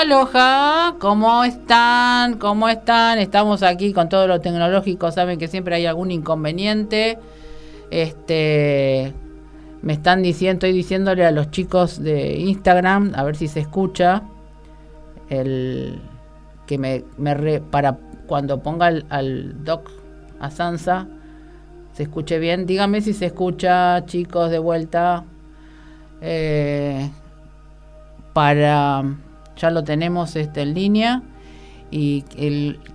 Aloha, ¿cómo están? ¿Cómo están? Estamos aquí con todo lo tecnológico, saben que siempre hay algún inconveniente. Este me están diciendo, estoy diciéndole a los chicos de Instagram, a ver si se escucha el que me, para cuando ponga al, doc a Sansa se escuche bien. Dígame si se escucha, chicos, de vuelta. Eh, para ya lo tenemos este, en línea. Y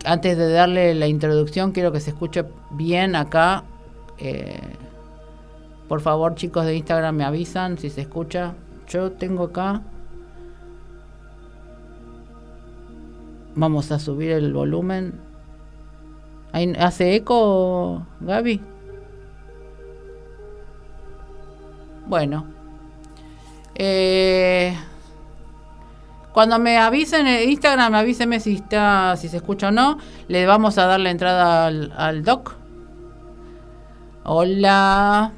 antes de darle la introducción, quiero que se escuche bien acá. Eh, por favor, chicos de Instagram, me avisan si se escucha. Yo tengo acá. Vamos a subir el volumen. ¿Hace eco, Gaby? Bueno. Eh, cuando me avisen en Instagram, avíseme si está, si se escucha o no. Le vamos a dar la entrada al, doc. Hola.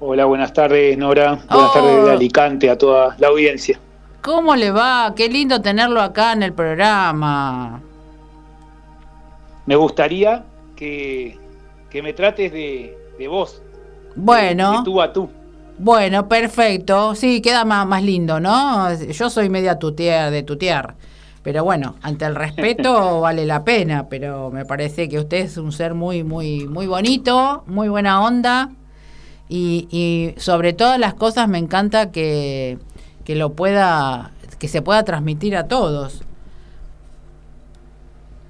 Hola, buenas tardes, Nora. Buenas tardes de oh. Alicante a toda la audiencia. ¿Cómo le va? Qué lindo tenerlo acá en el programa. Me gustaría que, me trates de, de vos. Bueno. de tú a tú. Bueno, perfecto. Sí, queda más, lindo, ¿no? Yo soy media tutear de tutear. Pero bueno, ante el respeto vale la pena, pero me parece que usted es un ser muy, muy, muy bonito, muy buena onda. Y, sobre todas las cosas me encanta que, que lo pueda, que se pueda transmitir a todos.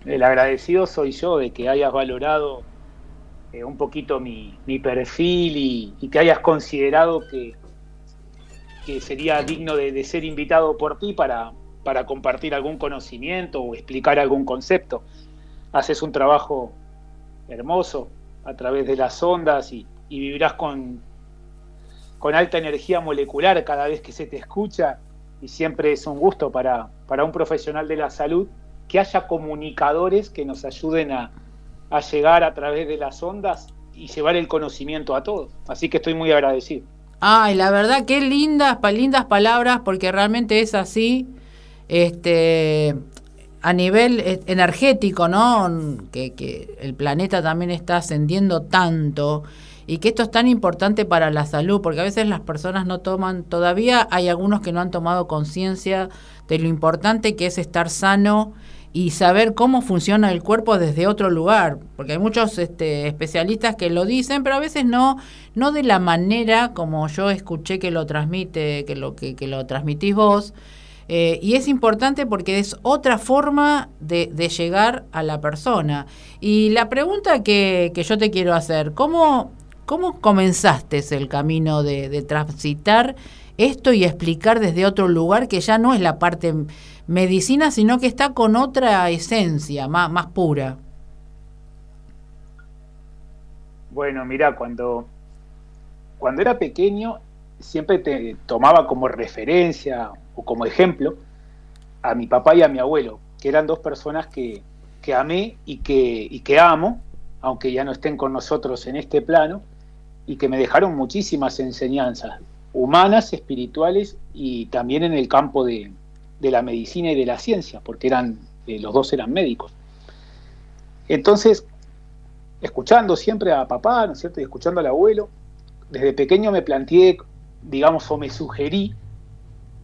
El agradecido soy yo de que hayas valorado eh, un poquito mi, perfil y, que hayas considerado que, que sería digno de, ser invitado por ti para, para compartir algún conocimiento o explicar algún concepto. Haces un trabajo hermoso a través de las ondas y, vivirás con, con alta energía molecular cada vez que se te escucha y siempre es un gusto para, para un profesional de la salud que haya comunicadores que nos ayuden a, a llegar a través de las ondas y llevar el conocimiento a todos. Así que estoy muy agradecido. Ay, la verdad, qué lindas, lindas palabras, porque realmente es así. Este, a nivel e, energético, ¿no? Que el planeta también está ascendiendo tanto y que esto es tan importante para la salud, porque a veces las personas no toman, todavía hay algunos que no han tomado conciencia de lo importante que es estar sano y saber cómo funciona el cuerpo desde otro lugar, porque hay muchos este, especialistas que lo dicen, pero a veces no, no de la manera como yo escuché que lo transmite, que lo que, lo transmitís vos. Eh, y es importante porque es otra forma de, llegar a la persona. Y la pregunta que, que yo te quiero hacer, ¿cómo, cómo comenzaste el camino de, de transitar esto y explicar desde otro lugar que ya no es la parte medicina, sino que está con otra esencia, más, más pura. Bueno, mira, cuando, cuando era pequeño siempre te tomaba como referencia o como ejemplo a mi papá y a mi abuelo, que eran dos personas que, que amé y que, y que amo, aunque ya no estén con nosotros en este plano, y que me dejaron muchísimas enseñanzas humanas, espirituales y también en el campo de, de la medicina y de la ciencia, porque eran, eh, los dos eran médicos. Entonces, escuchando siempre a papá, ¿no es cierto? Y escuchando al abuelo, desde pequeño me planteé, digamos, o me sugerí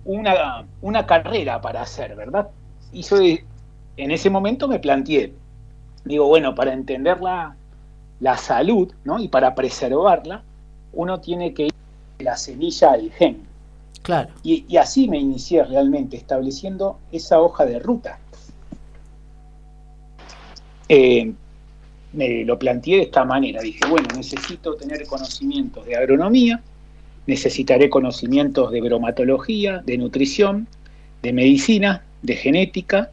una, una carrera para hacer, ¿verdad? Y yo en ese momento me planteé, digo, bueno, para entender la, la salud, ¿no? Y para preservarla, uno tiene que ir de la semilla al gen. Y, así me inicié realmente, estableciendo esa hoja de ruta. Eh, me lo planteé de esta manera. Dije, bueno, necesito tener conocimientos de agronomía, necesitaré conocimientos de bromatología, de nutrición, de medicina, de genética,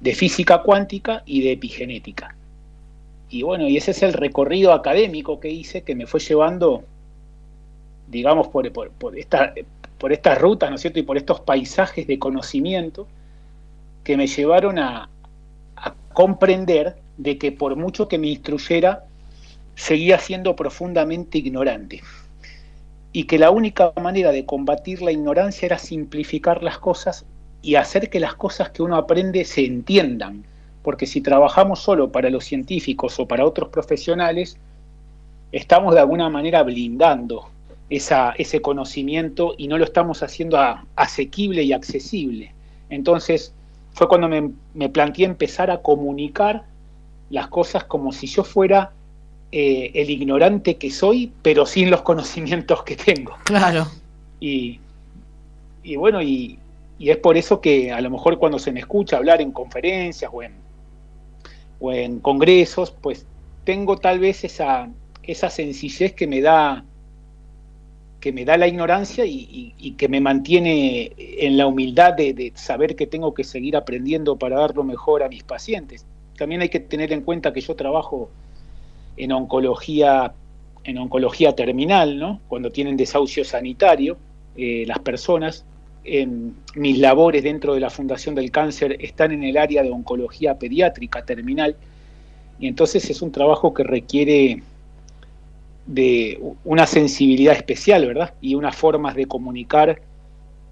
de física cuántica y de epigenética. Y bueno, y ese es el recorrido académico que hice que me fue llevando, digamos, por esta, por estas rutas, ¿no es cierto? Y por estos paisajes de conocimiento que me llevaron a, comprender de que por mucho que me instruyera, seguía siendo profundamente ignorante. y que la única manera de combatir la ignorancia era simplificar las cosas y hacer que las cosas que uno aprende se entiendan. Porque si trabajamos solo para los científicos o para otros profesionales, estamos de alguna manera blindando esa, ese conocimiento y no lo estamos haciendo asequible y accesible. Entonces fue cuando me, me, planteé empezar a comunicar las cosas como si yo fuera eh, el ignorante que soy, pero sin los conocimientos que tengo. Claro. Y, y bueno, y, y, es por eso que a lo mejor cuando se me escucha hablar en conferencias o en, o en congresos, pues tengo tal vez esa, esa sencillez que me da que me da la ignorancia y, que me mantiene en la humildad de, saber que tengo que seguir aprendiendo para dar lo mejor a mis pacientes. También hay que tener en cuenta que yo trabajo en oncología, en oncología terminal, ¿no? Cuando tienen desahucio sanitario, eh, las personas, mis labores dentro de la Fundación del Cáncer están en el área de oncología pediátrica terminal, y entonces es un trabajo que requiere de una sensibilidad especial, ¿verdad? Y unas formas de comunicar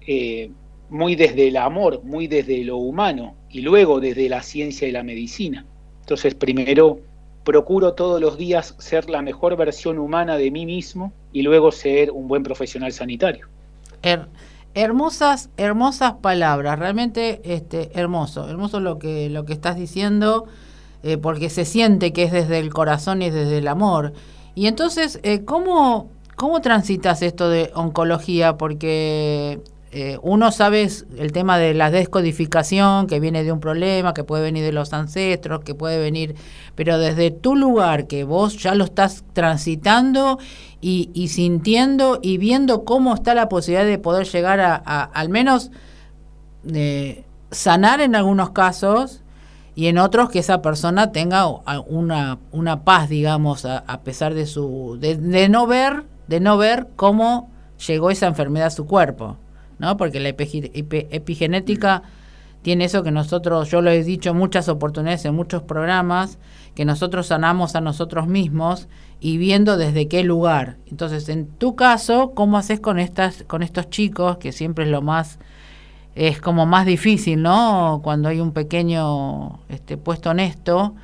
eh, muy desde el amor, muy desde lo humano, y luego desde la ciencia y la medicina. Entonces, primero procuro todos los días ser la mejor versión humana de mí mismo y luego ser un buen profesional sanitario. hermosas, hermosas palabras, realmente este, hermoso, hermoso lo que, lo que estás diciendo, eh, porque se siente que es desde el corazón y desde el amor. Y entonces, eh, ¿cómo, ¿cómo transitas esto de oncología? Porque eh, uno sabe el tema de la descodificación, que viene de un problema, que puede venir de los ancestros, que puede venir, pero desde tu lugar, que vos ya lo estás transitando y, sintiendo y viendo cómo está la posibilidad de poder llegar a, al menos eh, sanar en algunos casos y en otros que esa persona tenga una, una paz, digamos, a, pesar de su de, no ver de no ver cómo llegó esa enfermedad a su cuerpo, ¿no? Porque la epigenética tiene eso que nosotros, yo lo he dicho muchas oportunidades en muchos programas, que nosotros sanamos a nosotros mismos y viendo desde qué lugar. Entonces, en tu caso, ¿cómo haces con estas con estos chicos que siempre es lo más es como más difícil, ¿no? Cuando hay un pequeño este, puesto honesto.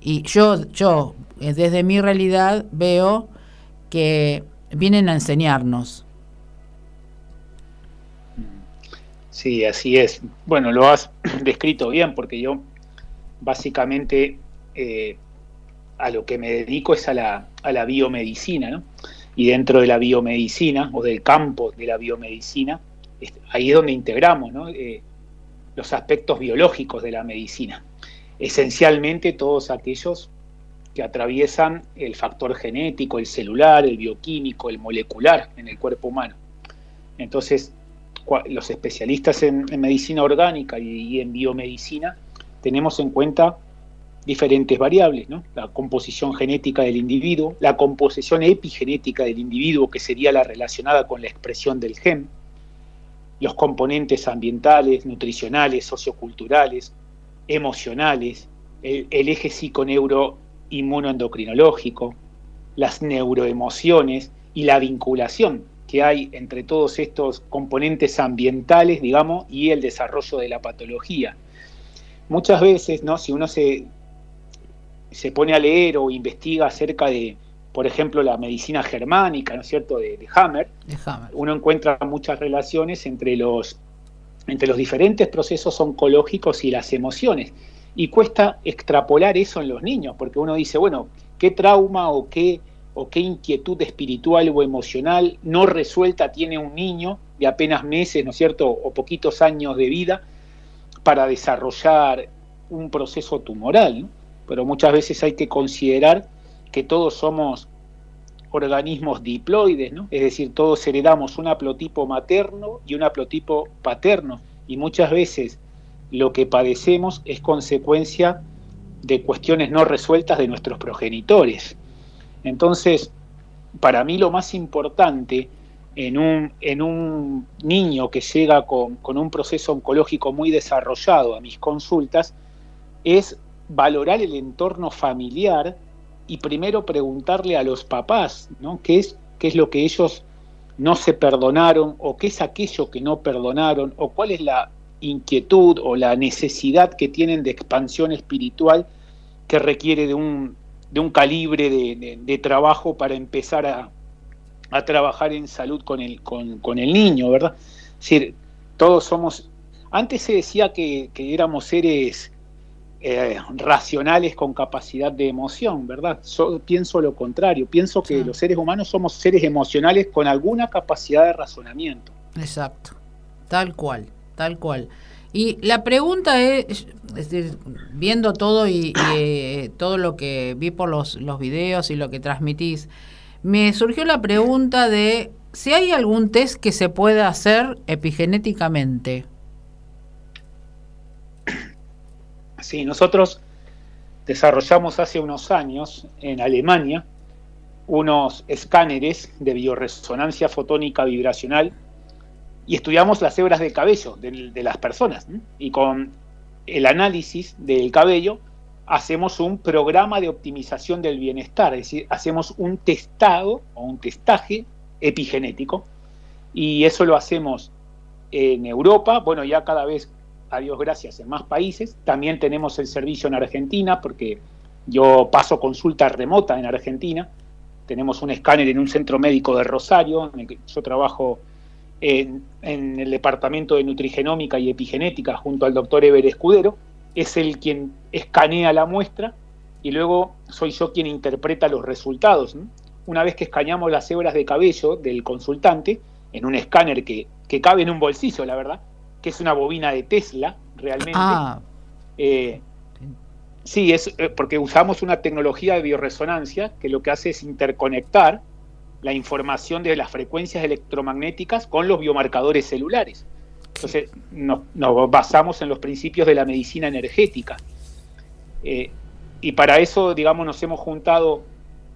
Y yo, yo, eh, desde mi realidad, veo que vienen a enseñarnos. Sí, así es. Bueno, lo has descrito bien, porque yo básicamente eh, a lo que me dedico es a la, a la biomedicina, ¿no? Y dentro de la biomedicina o del campo de la biomedicina, ahí es donde integramos eh, los aspectos biológicos de la medicina. Esencialmente todos aquellos que atraviesan el factor genético, el celular, el bioquímico, el molecular en el cuerpo humano. Entonces, los especialistas en, medicina orgánica y, en biomedicina tenemos en cuenta diferentes variables, la composición genética del individuo, la composición epigenética del individuo, que sería la relacionada con la expresión del gen, los componentes ambientales, nutricionales, socioculturales, emocionales, el, eje psiconeuro-inmunoendocrinológico, las neuroemociones y la vinculación que hay entre todos estos componentes ambientales, digamos, y el desarrollo de la patología. Muchas veces, ¿no? Si uno se, se pone a leer o investiga acerca de, por ejemplo, la medicina germánica, ¿no es cierto?, de, Hammer, uno encuentra muchas relaciones entre los, entre los diferentes procesos oncológicos y las emociones. Y cuesta extrapolar eso en los niños, porque uno dice, bueno, ¿qué trauma o qué, o qué inquietud espiritual o emocional no resuelta tiene un niño de apenas meses, ¿no es cierto?, o poquitos años de vida para desarrollar un proceso tumoral, Pero muchas veces hay que considerar que todos somos organismos diploides, ¿no? es decir, todos heredamos un haplotipo materno y un haplotipo paterno, y muchas veces lo que padecemos es consecuencia de cuestiones no resueltas de nuestros progenitores. Entonces, para mí lo más importante en un, en un niño que llega con, con un proceso oncológico muy desarrollado a mis consultas es valorar el entorno familiar y primero preguntarle a los papás, ¿no? ¿Qué es, qué es lo que ellos no se perdonaron o qué es aquello que no perdonaron o cuál es la inquietud o la necesidad que tienen de expansión espiritual que requiere de un, de un calibre de, trabajo para empezar a, trabajar en salud con el, con, el niño, ¿verdad? Es decir, todos somos... Antes se decía que, éramos seres eh, racionales con capacidad de emoción, ¿verdad? pienso lo contrario, pienso que los seres humanos somos seres emocionales con alguna capacidad de razonamiento. Exacto, tal cual tal cual. Y la pregunta es, viendo todo y, eh, todo lo que vi por los, los videos y lo que transmitís, me surgió la pregunta de si hay algún test que se pueda hacer epigenéticamente. Sí, nosotros desarrollamos hace unos años en Alemania unos escáneres de bioresonancia fotónica vibracional y estudiamos las hebras de cabello de, las personas. Y con el análisis del cabello hacemos un programa de optimización del bienestar, es decir, hacemos un testado o un testaje epigenético. Y eso lo hacemos en Europa, bueno, ya cada vez, a Dios gracias, en más países. También tenemos el servicio en Argentina, porque yo paso consulta remota en Argentina. Tenemos un escáner en un centro médico de Rosario, en el que yo trabajo en, el departamento de nutrigenómica y epigenética junto al doctor Eber Escudero. Es el quien escanea la muestra y luego soy yo quien interpreta los resultados. Una vez que escaneamos las hebras de cabello del consultante, en un escáner que, cabe en un bolsillo, la verdad, que es una bobina de Tesla, realmente. Ah. Eh, sí, es eh, porque usamos una tecnología de bioresonancia que lo que hace es interconectar la información de las frecuencias electromagnéticas con los biomarcadores celulares. Entonces nos, basamos en los principios de la medicina energética. Eh, y para eso, digamos, nos hemos juntado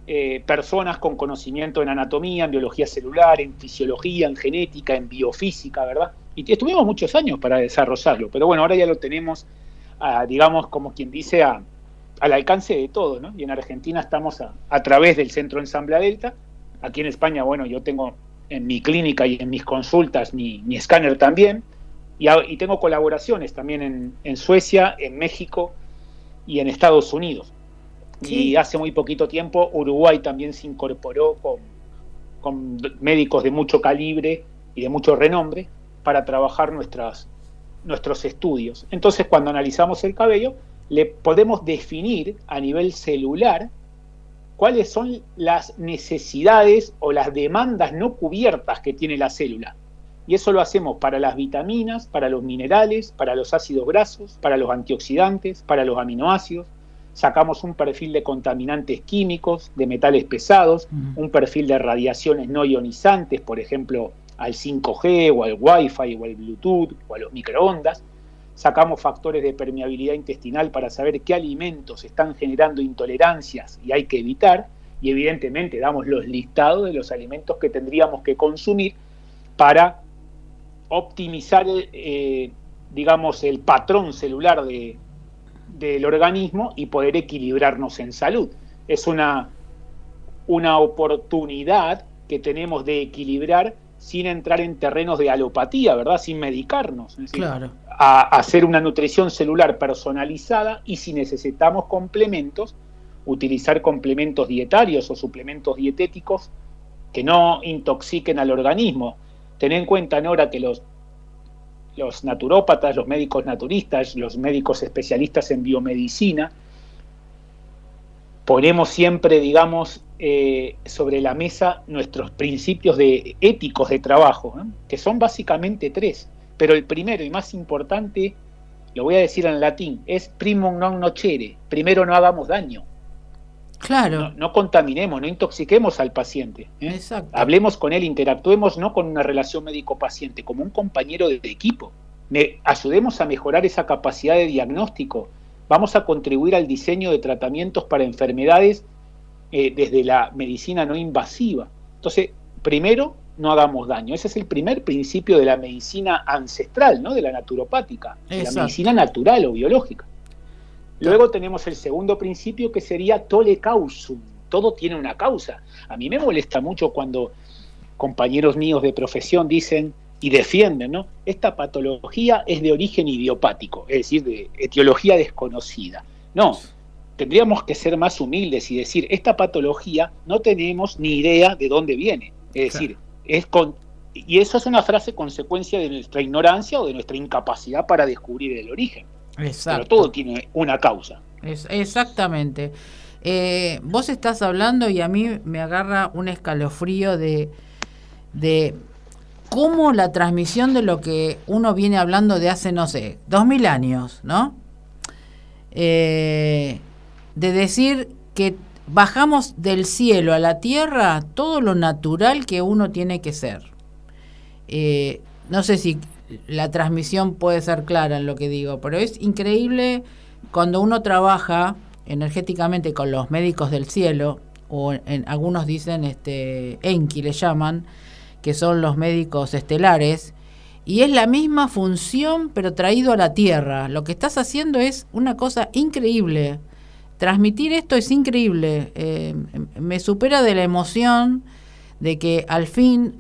eh, personas con conocimiento en anatomía, en biología celular, en fisiología, en genética, en biofísica, ¿verdad? Y estuvimos muchos años para desarrollarlo, pero bueno, ahora ya lo tenemos, digamos, como quien dice, al alcance de todo, ¿no? Y en Argentina estamos a, a través del Centro Ensambla Delta, Aquí en España, bueno, yo tengo en mi clínica y en mis consultas mi, escáner también, y, tengo colaboraciones también en, Suecia, en México y en Estados Unidos. Y hace muy poquito tiempo Uruguay también se incorporó con, con médicos de mucho calibre y de mucho renombre para trabajar nuestras, nuestros estudios. Entonces, cuando analizamos el cabello, le podemos definir a nivel celular cuáles son las necesidades o las demandas no cubiertas que tiene la célula. Y eso lo hacemos para las vitaminas, para los minerales, para los ácidos grasos, para los antioxidantes, para los aminoácidos. Sacamos un perfil de contaminantes químicos, de metales pesados, un perfil de radiaciones no ionizantes, por ejemplo, al 5G o al Wi-Fi o al Bluetooth o a los microondas sacamos factores de permeabilidad intestinal para saber qué alimentos están generando intolerancias y hay que evitar, y evidentemente damos los listados de los alimentos que tendríamos que consumir para optimizar, eh, digamos, el patrón celular de, del organismo y poder equilibrarnos en salud. Es una, una oportunidad que tenemos de equilibrar sin entrar en terrenos de alopatía, ¿verdad? Sin medicarnos. claro a hacer una nutrición celular personalizada y si necesitamos complementos, utilizar complementos dietarios o suplementos dietéticos que no intoxiquen al organismo. Ten en cuenta, Nora, que los, los naturópatas, los médicos naturistas, los médicos especialistas en biomedicina, ponemos siempre, digamos, eh, sobre la mesa nuestros principios de, éticos de trabajo, que son básicamente tres. Pero el primero y más importante, lo voy a decir en latín, es primum non nocere, primero no hagamos daño. Claro. No, contaminemos, no intoxiquemos al paciente. ¿eh? Hablemos con él, interactuemos no con una relación médico-paciente, como un compañero de equipo. Me, ayudemos a mejorar esa capacidad de diagnóstico. Vamos a contribuir al diseño de tratamientos para enfermedades eh, desde la medicina no invasiva. Entonces, primero, no hagamos daño. Ese es el primer principio de la medicina ancestral, ¿no? De la naturopática, de la medicina natural o biológica. Luego tenemos el segundo principio que sería tole causum. Todo tiene una causa. A mí me molesta mucho cuando compañeros míos de profesión dicen y defienden, ¿no? Esta patología es de origen idiopático, es decir, de etiología desconocida. No, tendríamos que ser más humildes y decir, esta patología no tenemos ni idea de dónde viene. Es decir, es con, y eso es una frase consecuencia de nuestra ignorancia o de nuestra incapacidad para descubrir el origen. Exacto. Pero todo tiene una causa. Es, exactamente. Eh, vos estás hablando y a mí me agarra un escalofrío de, de cómo la transmisión de lo que uno viene hablando de hace, no sé, dos mil años, ¿no? Eh, de decir que bajamos del cielo a la tierra todo lo natural que uno tiene que ser. Eh, no sé si la transmisión puede ser clara en lo que digo, pero es increíble cuando uno trabaja energéticamente con los médicos del cielo, o en, algunos dicen este Enki le llaman, que son los médicos estelares, y es la misma función pero traído a la tierra. Lo que estás haciendo es una cosa increíble. Transmitir esto es increíble. Eh, me supera de la emoción de que al fin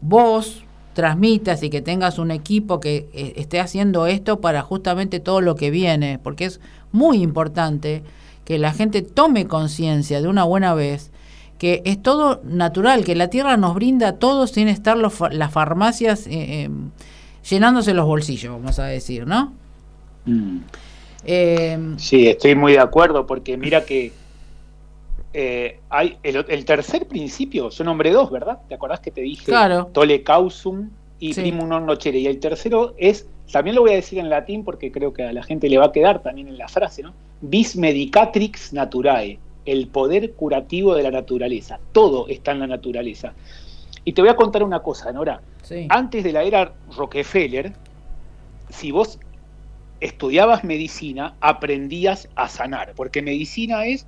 vos transmitas y que tengas un equipo que eh, esté haciendo esto para justamente todo lo que viene, porque es muy importante que la gente tome conciencia de una buena vez que es todo natural, que la tierra nos brinda todo sin estar las farmacias eh, llenándose los bolsillos, vamos a decir, ¿no? Mm. Em, sí, estoy muy de acuerdo, porque mira que eh, hay el, tercer principio, yo nombré dos, ¿verdad? ¿Te acordás que te dije? Claro. Tole causum y primum non nocere. Y el tercero es, también lo voy a decir en latín porque creo que a la gente le va a quedar también en la frase, ¿no? Vis medicatrix naturae el poder curativo de la naturaleza. Todo está en la naturaleza. Y te voy a contar una cosa, Nora. Antes de la era Rockefeller, si vos estudiabas medicina, aprendías a sanar, porque medicina es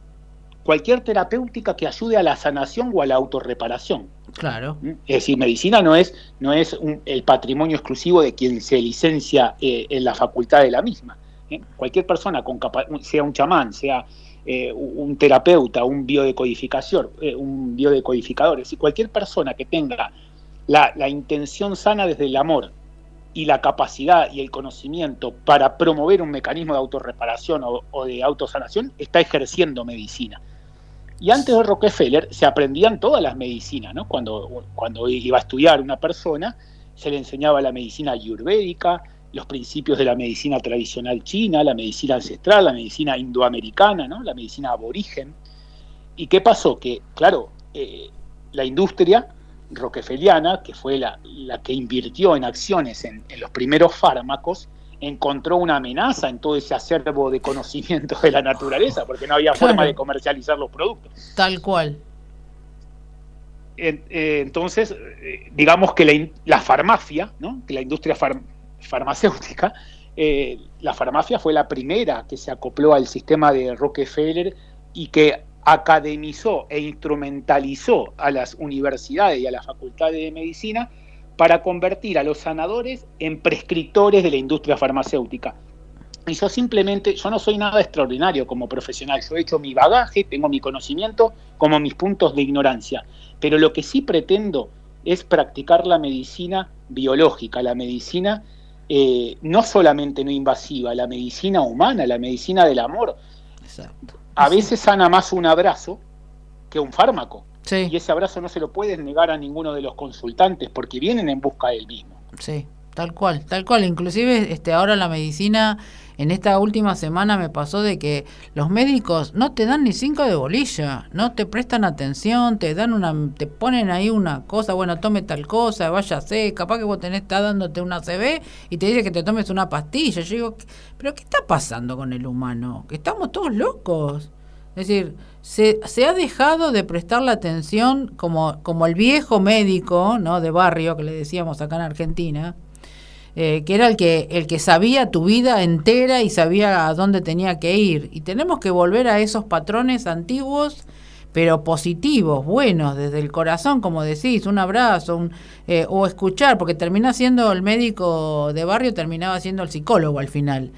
cualquier terapéutica que ayude a la sanación o a la autorreparación. Claro. ¿Mm? Es decir, medicina no es, no es el patrimonio exclusivo de quien se licencia eh, en la facultad de la misma. ¿eh? Cualquier persona, con sea un chamán, sea eh, un terapeuta, un biodecodificador, un biodecodificador, es decir, cualquier persona que tenga la, intención sana desde el amor y la capacidad y el conocimiento para promover un mecanismo de autorreparación o, de autosanación, está ejerciendo medicina. Y antes de Rockefeller se aprendían todas las medicinas, ¿no? Cuando, cuando iba a estudiar una persona, se le enseñaba la medicina ayurvédica, los principios de la medicina tradicional china, la medicina ancestral, la medicina indoamericana, ¿no? la medicina aborigen. ¿Y qué pasó? Que, claro, eh, la industria rockefellana, que fue la, que invirtió en acciones en, los primeros fármacos, encontró una amenaza en todo ese acervo de conocimiento de la naturaleza, porque no había forma de comercializar los productos. Tal cual. Eh, entonces, eh, digamos que la, la farmacia, ¿no? que la industria farmacéutica, farmacéutica, eh, la farmacia fue la primera que se acopló al sistema de Rockefeller y que academizó e instrumentalizó a las universidades y a las facultades de medicina para convertir a los sanadores en prescriptores de la industria farmacéutica. Y yo simplemente, yo no soy nada extraordinario como profesional, yo he hecho mi bagaje, tengo mi conocimiento como mis puntos de ignorancia, pero lo que sí pretendo es practicar la medicina biológica, la medicina eh, no solamente no invasiva, la medicina humana, la medicina del amor. A veces sana más un abrazo que un fármaco. Y ese abrazo no se lo puedes negar a ninguno de los consultantes porque vienen en busca del mismo. Sí, tal cual, tal cual. Inclusive este, ahora la medicina en esta última semana me pasó de que los médicos no te dan ni cinco de bolilla, no te prestan atención, te dan una, te ponen ahí una cosa, bueno, tome tal cosa, váyase, capaz que vos tenés, está dándote una CB y te dice que te tomes una pastilla. Yo digo, pero ¿qué está pasando con el humano? Que estamos todos locos. Es decir, se, se, ha dejado de prestar la atención como, como el viejo médico ¿no? de barrio que le decíamos acá en Argentina, eh, que era el que, el que sabía tu vida entera y sabía a dónde tenía que ir. Y tenemos que volver a esos patrones antiguos, pero positivos, buenos, desde el corazón, como decís, un abrazo, eh, o escuchar, porque termina siendo el médico de barrio, terminaba siendo el psicólogo al final.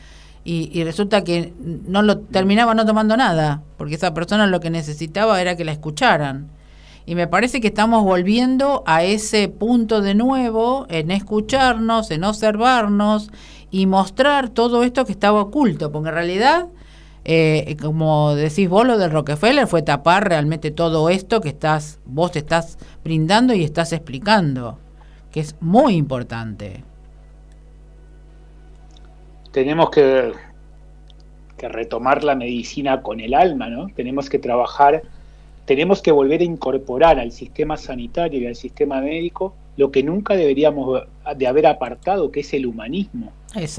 Y, y, resulta que no lo terminaba no tomando nada, porque esa persona lo que necesitaba era que la escucharan. Y me parece que estamos volviendo a ese punto de nuevo, en escucharnos, en observarnos y mostrar todo esto que estaba oculto, porque en realidad, eh, como decís vos, lo del Rockefeller fue tapar realmente todo esto que estás, vos te estás brindando y estás explicando, que es muy importante. Tenemos que, que retomar la medicina con el alma, ¿no? Tenemos que trabajar tenemos que volver a incorporar al sistema sanitario y al sistema médico lo que nunca deberíamos de haber apartado, que es el humanismo.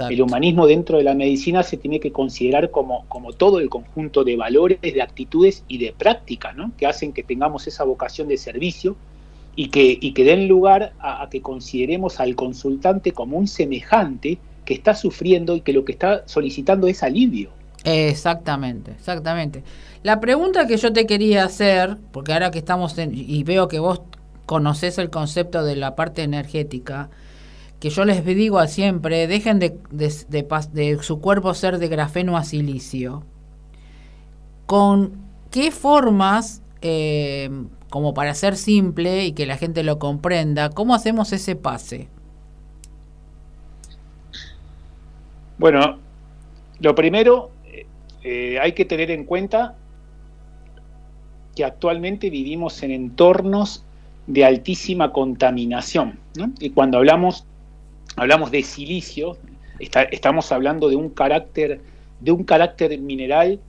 El humanismo dentro de la medicina se tiene que considerar como, como todo el conjunto de valores, de actitudes y de prácticas, ¿no? que hacen que tengamos esa vocación de servicio y que, y que den lugar a, a que consideremos al consultante como un semejante que está sufriendo y que lo que está solicitando es alivio. Exactamente, exactamente. La pregunta que yo te quería hacer, porque ahora que estamos en, y veo que vos conoces el concepto de la parte energética, que yo les digo a siempre, dejen de, de, su cuerpo ser de grafeno a silicio. ¿Con qué formas, eh, como para ser simple y que la gente lo comprenda, cómo hacemos ese pase? Bueno, lo primero eh, hay que tener en cuenta que actualmente vivimos en entornos de altísima contaminación. Y cuando hablamos, hablamos de silicio, estamos hablando de un carácter, de un carácter mineral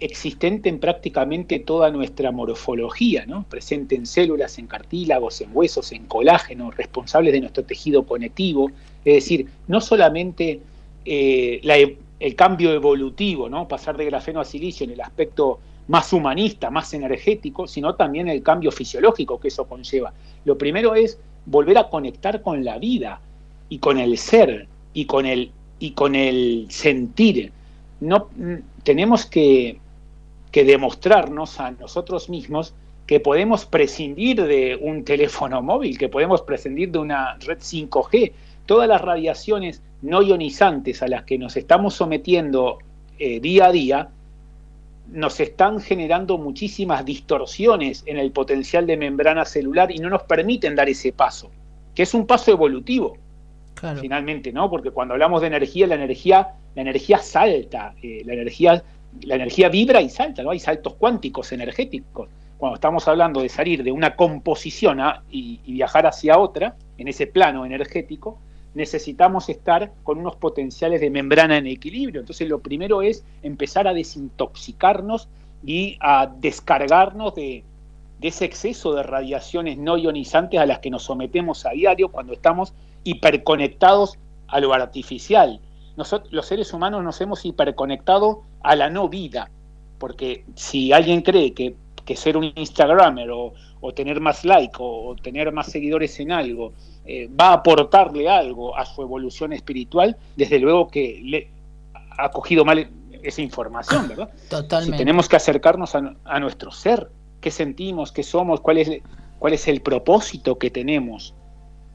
existente en prácticamente toda nuestra morfología, ¿no? presente en células, en cartílagos, en huesos, en colágeno, responsables de nuestro tejido conectivo. Es decir, no solamente eh, la, el cambio evolutivo, ¿no? Pasar de grafeno a silicio en el aspecto más humanista, más energético, sino también el cambio fisiológico que eso conlleva. Lo primero es volver a conectar con la vida y con el ser y con el, y con el sentir. No, mm, tenemos que, que demostrarnos a nosotros mismos que podemos prescindir de un teléfono móvil, que podemos prescindir de una red 5G. Todas las radiaciones no ionizantes a las que nos estamos sometiendo eh, día a día, nos están generando muchísimas distorsiones en el potencial de membrana celular y no nos permiten dar ese paso, que es un paso evolutivo, finalmente, ¿no? Porque cuando hablamos de energía, la energía, la energía salta, eh, la energía, la energía vibra y salta, ¿no? Hay saltos cuánticos energéticos. Cuando estamos hablando de salir de una composición y viajar hacia otra, en ese plano energético, necesitamos estar con unos potenciales de membrana en equilibrio. Entonces lo primero es empezar a desintoxicarnos y a descargarnos de, ese exceso de radiaciones no ionizantes a las que nos sometemos a diario cuando estamos hiperconectados a lo artificial. Nosotros, los seres humanos nos hemos hiperconectado a la no vida, porque si alguien cree que, ser un Instagramer o, tener más like o tener más seguidores en algo eh, va a aportarle algo a su evolución espiritual, desde luego que le ha cogido mal esa información, ¿verdad? Totalmente. tenemos que acercarnos a, nuestro ser, qué sentimos, qué somos, cuál es, cuál es el propósito que tenemos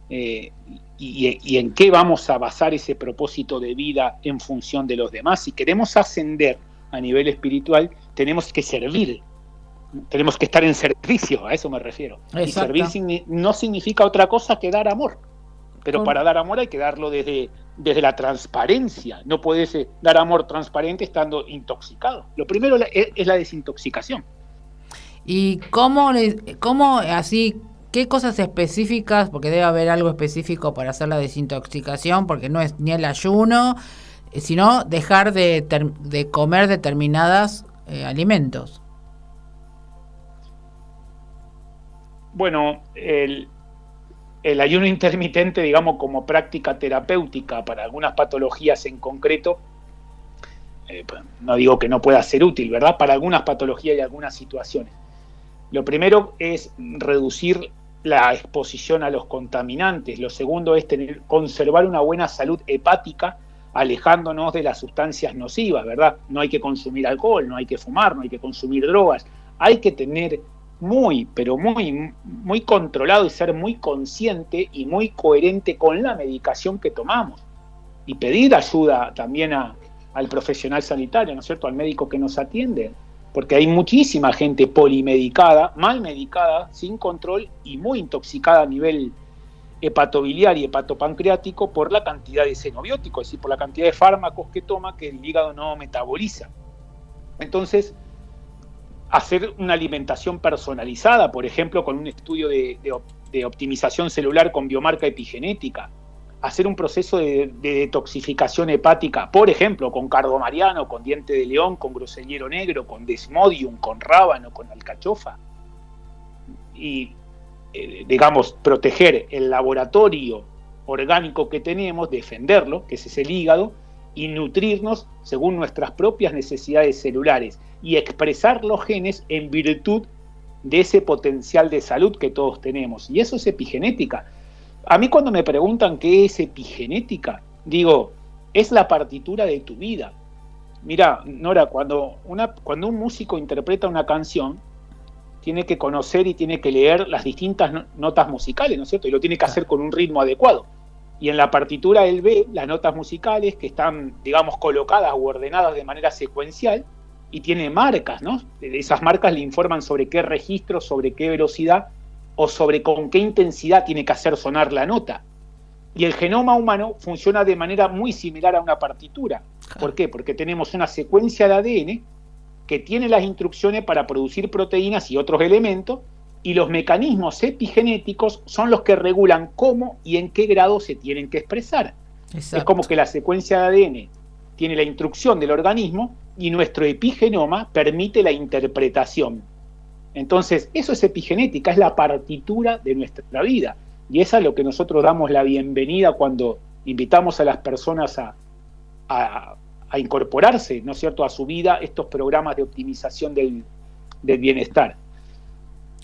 eh, y, y, en qué vamos a basar ese propósito de vida en función de los demás. Si queremos ascender a nivel espiritual, tenemos que servir tenemos que estar en servicio, a eso me refiero. Y servir no significa otra cosa que dar amor. Pero para dar amor hay que darlo desde, desde la transparencia. No puedes eh, dar amor transparente estando intoxicado. Lo primero es, la desintoxicación. ¿Y cómo, cómo así, qué cosas específicas, porque debe haber algo específico para hacer la desintoxicación, porque no es ni el ayuno, eh, sino dejar de, de comer determinados eh, alimentos? Bueno, el, ayuno intermitente, digamos, como práctica terapéutica para algunas patologías en concreto, eh, pues, no digo que no pueda ser útil, ¿verdad? Para algunas patologías y algunas situaciones. Lo primero es reducir la exposición a los contaminantes. Lo segundo es tener, conservar una buena salud hepática, alejándonos de las sustancias nocivas, ¿verdad? No hay que consumir alcohol, no hay que fumar, no hay que consumir drogas. Hay que tener muy, pero muy, muy controlado y ser muy consciente y muy coherente con la medicación que tomamos. Y pedir ayuda también al profesional sanitario, ¿no es cierto?, al médico que nos atiende. porque hay muchísima gente polimedicada, mal medicada, sin control y muy intoxicada a nivel hepatobiliar y hepatopancreático por la cantidad de xenobióticos, es decir, por la cantidad de fármacos que toma que el hígado no metaboliza. Entonces, hacer una alimentación personalizada, por ejemplo, con un estudio de, optimización celular con biomarca epigenética, hacer un proceso de, detoxificación hepática, por ejemplo, con cardomariano, con diente de león, con grosellero negro, con desmodium, con rábano, con alcachofa. Y, eh, digamos, proteger el laboratorio orgánico que tenemos, defenderlo, que es el hígado, y nutrirnos según nuestras propias necesidades celulares y expresar los genes en virtud de ese potencial de salud que todos tenemos. Y eso es epigenética. A mí cuando me preguntan qué es epigenética, digo, es la partitura de tu vida. Mira, Nora, cuando, una, cuando un músico interpreta una canción, tiene que conocer y tiene que leer las distintas notas musicales, ¿no es cierto? Y lo tiene que hacer con un ritmo adecuado y en la partitura él ve las notas musicales que están, digamos, colocadas o ordenadas de manera secuencial y tiene marcas, ¿no? Esas marcas le informan sobre qué registro, sobre qué velocidad o sobre con qué intensidad tiene que hacer sonar la nota. Y el genoma humano funciona de manera muy similar a una partitura. ¿Por qué? Porque tenemos una secuencia de ADN que tiene las instrucciones para producir proteínas y otros elementos y los mecanismos epigenéticos son los que regulan cómo y en qué grado se tienen que expresar. Es como que la secuencia de ADN tiene la instrucción del organismo y nuestro epigenoma permite la interpretación. Entonces, eso es epigenética, es la partitura de nuestra vida. Y es a lo que nosotros damos la bienvenida cuando invitamos a las personas a, a, incorporarse, ¿no es cierto?, a su vida estos programas de optimización del bienestar.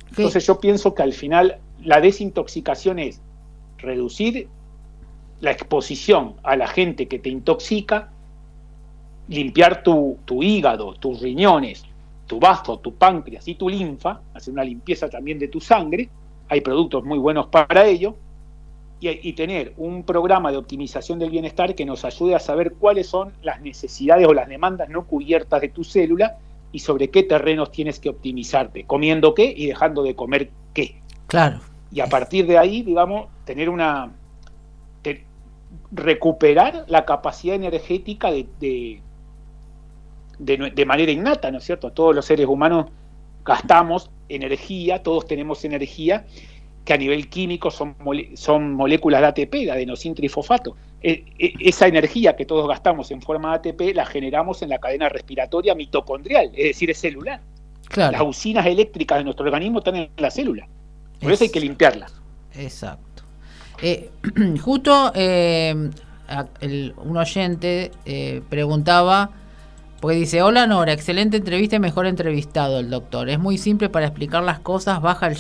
Entonces yo pienso que al final la desintoxicación es reducir la exposición a la gente que te intoxica, limpiar tu, hígado, tus riñones, tu bazo, tu páncreas y tu linfa, hacer una limpieza también de tu sangre, hay productos muy buenos para ello, y, y, tener un programa de optimización del bienestar que nos ayude a saber cuáles son las necesidades o las demandas no cubiertas de tu célula y sobre qué terrenos tienes que optimizarte, comiendo qué y dejando de comer qué. Claro. Y a partir de ahí, digamos, tener una. recuperar la capacidad energética de, de, de, manera innata, ¿no es cierto? Todos los seres humanos gastamos energía, todos tenemos energía, que a nivel químico son, son moléculas de ATP, de adenosin trifosfato. E, e, esa energía que todos gastamos en forma de ATP la generamos en la cadena respiratoria mitocondrial, es decir, es celular. Las usinas eléctricas de nuestro organismo están en la célula. Por eso hay que limpiarlas. Exacto. Eh, justo eh, un oyente eh, preguntaba porque dice, hola Nora, excelente entrevista y mejor entrevistado el doctor. Es muy simple para explicar las cosas, baja el,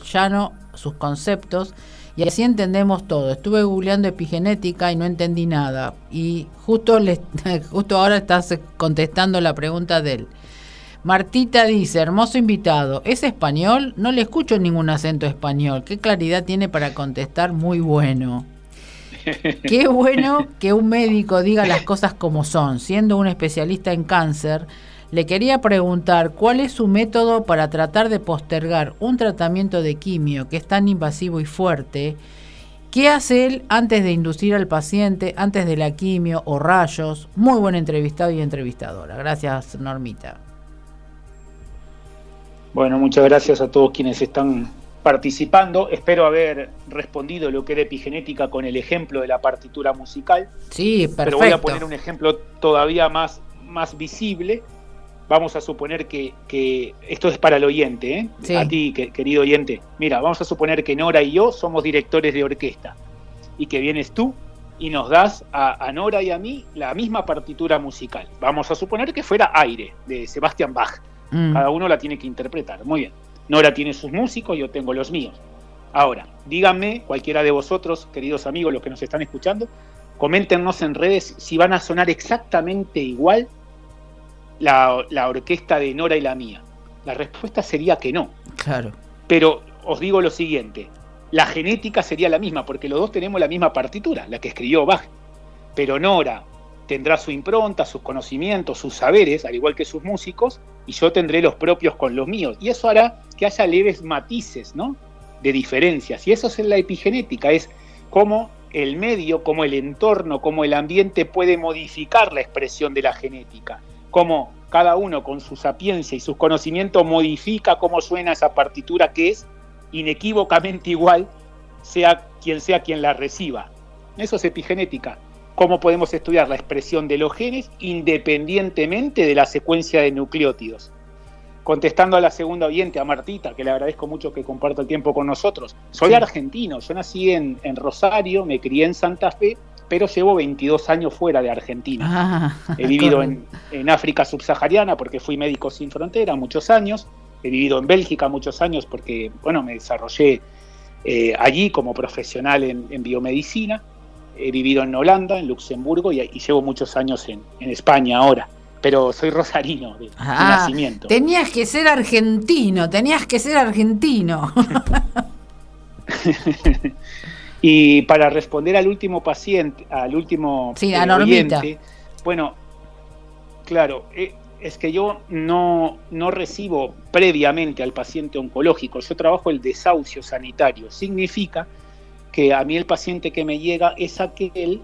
llano sus conceptos y así entendemos todo. Estuve googleando epigenética y no entendí nada. Y justo, le, justo ahora estás contestando la pregunta de él. Martita dice, hermoso invitado, ¿es español? No le escucho ningún acento español. ¿Qué claridad tiene para contestar? Muy bueno. Qué bueno que un médico diga las cosas como son. Siendo un especialista en cáncer, le quería preguntar cuál es su método para tratar de postergar un tratamiento de quimio que es tan invasivo y fuerte. ¿Qué hace él antes de inducir al paciente, antes de la quimio o rayos? Muy buen entrevistado y entrevistadora. Gracias, Normita. Bueno, muchas gracias a todos quienes están participando. Espero haber respondido lo que era epigenética con el ejemplo de la partitura musical. Sí, perfecto. Pero voy a poner un ejemplo todavía más, más visible. Vamos a suponer que, esto es para el oyente, ¿eh? a ti, querido oyente. Mira, vamos a suponer que Nora y yo somos directores de orquesta y que vienes tú y nos das a, Nora y a mí la misma partitura musical. Vamos a suponer que fuera Aire, de Sebastian Bach. Mm. Cada uno la tiene que interpretar. Muy bien. Nora tiene sus músicos, yo tengo los míos. Ahora, díganme, cualquiera de vosotros, queridos amigos, los que nos están escuchando, coméntenos en redes si van a sonar exactamente igual la, orquesta de Nora y la mía. La respuesta sería que no. Claro. Pero os digo lo siguiente, la genética sería la misma, porque los dos tenemos la misma partitura, la que escribió Bach. Pero Nora tendrá su impronta, sus conocimientos, sus saberes, al igual que sus músicos, y yo tendré los propios con los míos. Y eso hará que haya leves matices, ¿no? De diferencias. Y eso es la epigenética, es cómo el medio, cómo el entorno, cómo el ambiente puede modificar la expresión de la genética. Cómo cada uno con su sapiencia y sus conocimientos modifica cómo suena esa partitura que es inequívocamente igual, sea quien sea quien la reciba. Eso es epigenética cómo podemos estudiar la expresión de los genes independientemente de la secuencia de nucleótidos. Contestando a la segunda oyente, a Martita, que le agradezco mucho que comparta el tiempo con nosotros. Soy argentino, yo nací en, Rosario, me crié en Santa Fe, pero llevo 22 años fuera de Argentina. Ah, he vivido en, África subsahariana porque fui médico sin frontera muchos años. He vivido en Bélgica muchos años porque, bueno, me desarrollé eh, allí como profesional en biomedicina he vivido en Holanda, en Luxemburgo y, llevo muchos años en, España ahora. Pero soy rosarino de, ah, nacimiento. Tenías que ser argentino, tenías que ser argentino. y para responder al último paciente, al último sí, bueno, claro, eh, es que yo no, no recibo previamente al paciente oncológico, yo trabajo el desahucio sanitario. Significa que a mí el paciente que me llega es aquel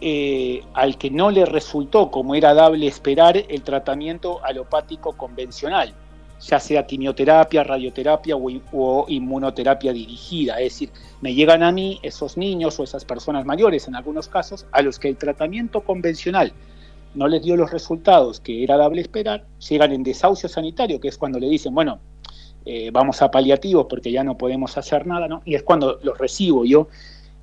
eh, al que no le resultó, como era dable esperar, el tratamiento alopático convencional, ya sea quimioterapia, radioterapia o, inmunoterapia dirigida. Es decir, me llegan a mí esos niños o esas personas mayores, en algunos casos, a los que el tratamiento convencional no les dio los resultados que era dable esperar, llegan en desahucio sanitario, que es cuando le dicen, bueno, eh, vamos a paliativos porque ya no podemos hacer nada, ¿no? Y es cuando los recibo yo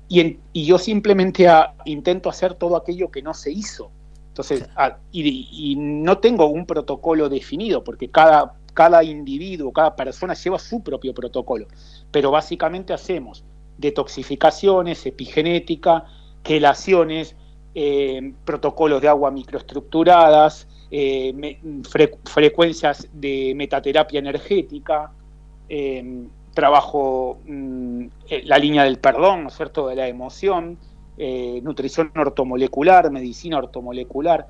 y, yo simplemente intento hacer todo aquello que no se hizo. Entonces, y, no tengo un protocolo definido porque cada, cada individuo, cada persona lleva su propio protocolo, pero básicamente hacemos detoxificaciones, epigenética, quelaciones, eh, protocolos de agua microestructuradas, eh, frecuencias de metaterapia energética, em, trabajo mm, eh, la línea del perdón, ¿no es cierto?, de la emoción, eh, nutrición ortomolecular, medicina ortomolecular,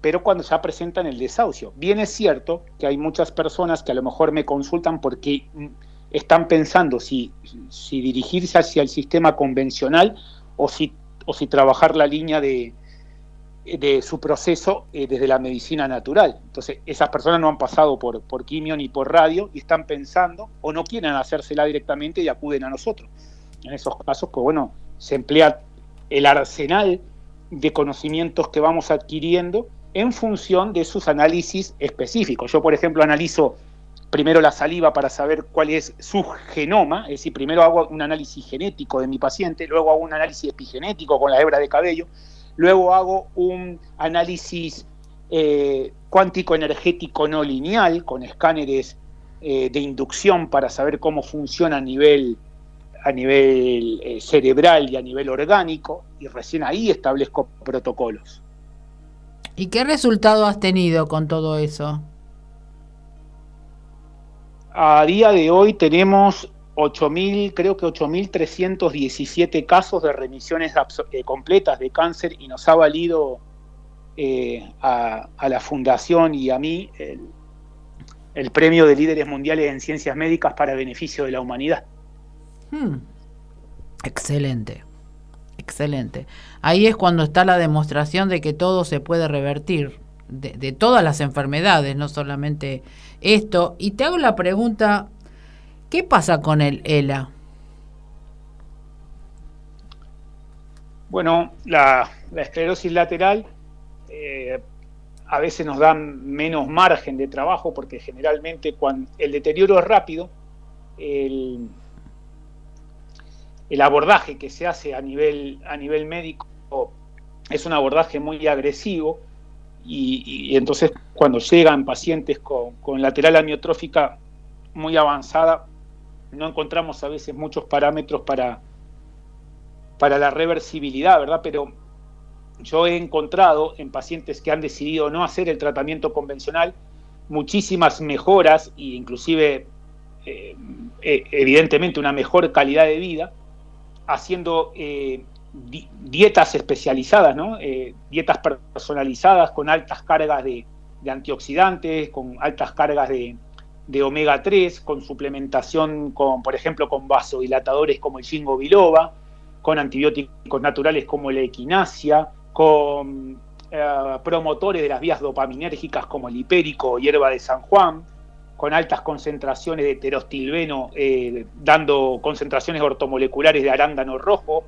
pero cuando ya presentan el desahucio. Bien es cierto que hay muchas personas que a lo mejor me consultan porque mm, están pensando si, si dirigirse hacia el sistema convencional o si, o si trabajar la línea de, de su proceso eh, desde la medicina natural. Entonces, esas personas no han pasado por, por quimio ni por radio y están pensando o no quieren hacérsela directamente y acuden a nosotros. En esos casos, pues bueno, se emplea el arsenal de conocimientos que vamos adquiriendo en función de sus análisis específicos. Yo, por ejemplo, analizo primero la saliva para saber cuál es su genoma, es decir, primero hago un análisis genético de mi paciente, luego hago un análisis epigenético con la hebra de cabello, Luego hago un análisis eh, cuántico energético no lineal con escáneres eh, de inducción para saber cómo funciona a nivel, a nivel eh, cerebral y a nivel orgánico, y recién ahí establezco protocolos. ¿Y qué resultado has tenido con todo eso? A día de hoy tenemos 8.000, creo que 8.317 casos de remisiones eh, completas de cáncer y nos ha valido eh, a, la Fundación y a mí el, premio de líderes mundiales en ciencias médicas para beneficio de la humanidad. Hmm. Excelente, excelente. Ahí es cuando está la demostración de que todo se puede revertir, de, de todas las enfermedades, no solamente esto. Y te hago la pregunta ¿Qué pasa con el ELA? Bueno, la, esclerosis lateral eh, a veces nos da menos margen de trabajo porque generalmente cuando el deterioro es rápido, el, abordaje que se hace a nivel, a nivel médico es un abordaje muy agresivo y, entonces cuando llegan pacientes con, con lateral amiotrófica muy avanzada, no encontramos a veces muchos parámetros para, para la reversibilidad, ¿verdad? Pero yo he encontrado en pacientes que han decidido no hacer el tratamiento convencional muchísimas mejoras e inclusive eh, eh, evidentemente una mejor calidad de vida haciendo eh, dietas especializadas, ¿no? dietas personalizadas con altas cargas de antioxidantes, con altas cargas de, de omega 3, con suplementación, con, por ejemplo, con vasodilatadores como el ginkgo biloba, con antibióticos naturales como la equinacia, con eh, promotores de las vías dopaminérgicas como el hipérico o hierba de San Juan, con altas concentraciones de terostilbeno, eh, dando concentraciones ortomoleculares de arándano rojo,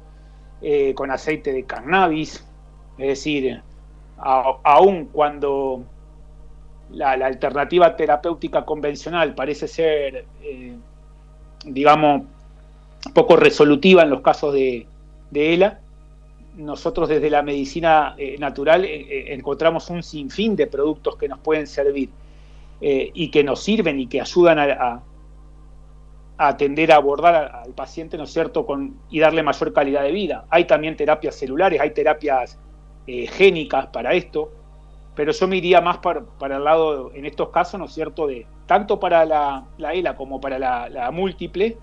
eh, con aceite de cannabis, es decir, aún cuando la, alternativa terapéutica convencional parece ser, digamos, poco resolutiva en los casos de, de ELA, nosotros desde la medicina eh, natural eh, eh, encontramos un sinfín de productos que nos pueden servir y que nos sirven y que ayudan a, atender a abordar al paciente, ¿no es cierto?, con, y darle mayor calidad de vida. Hay también terapias celulares, hay terapias génicas para esto, pero yo me iría más para, el lado, en estos casos, ¿no es cierto?, de tanto para la, ELA como para la, múltiple,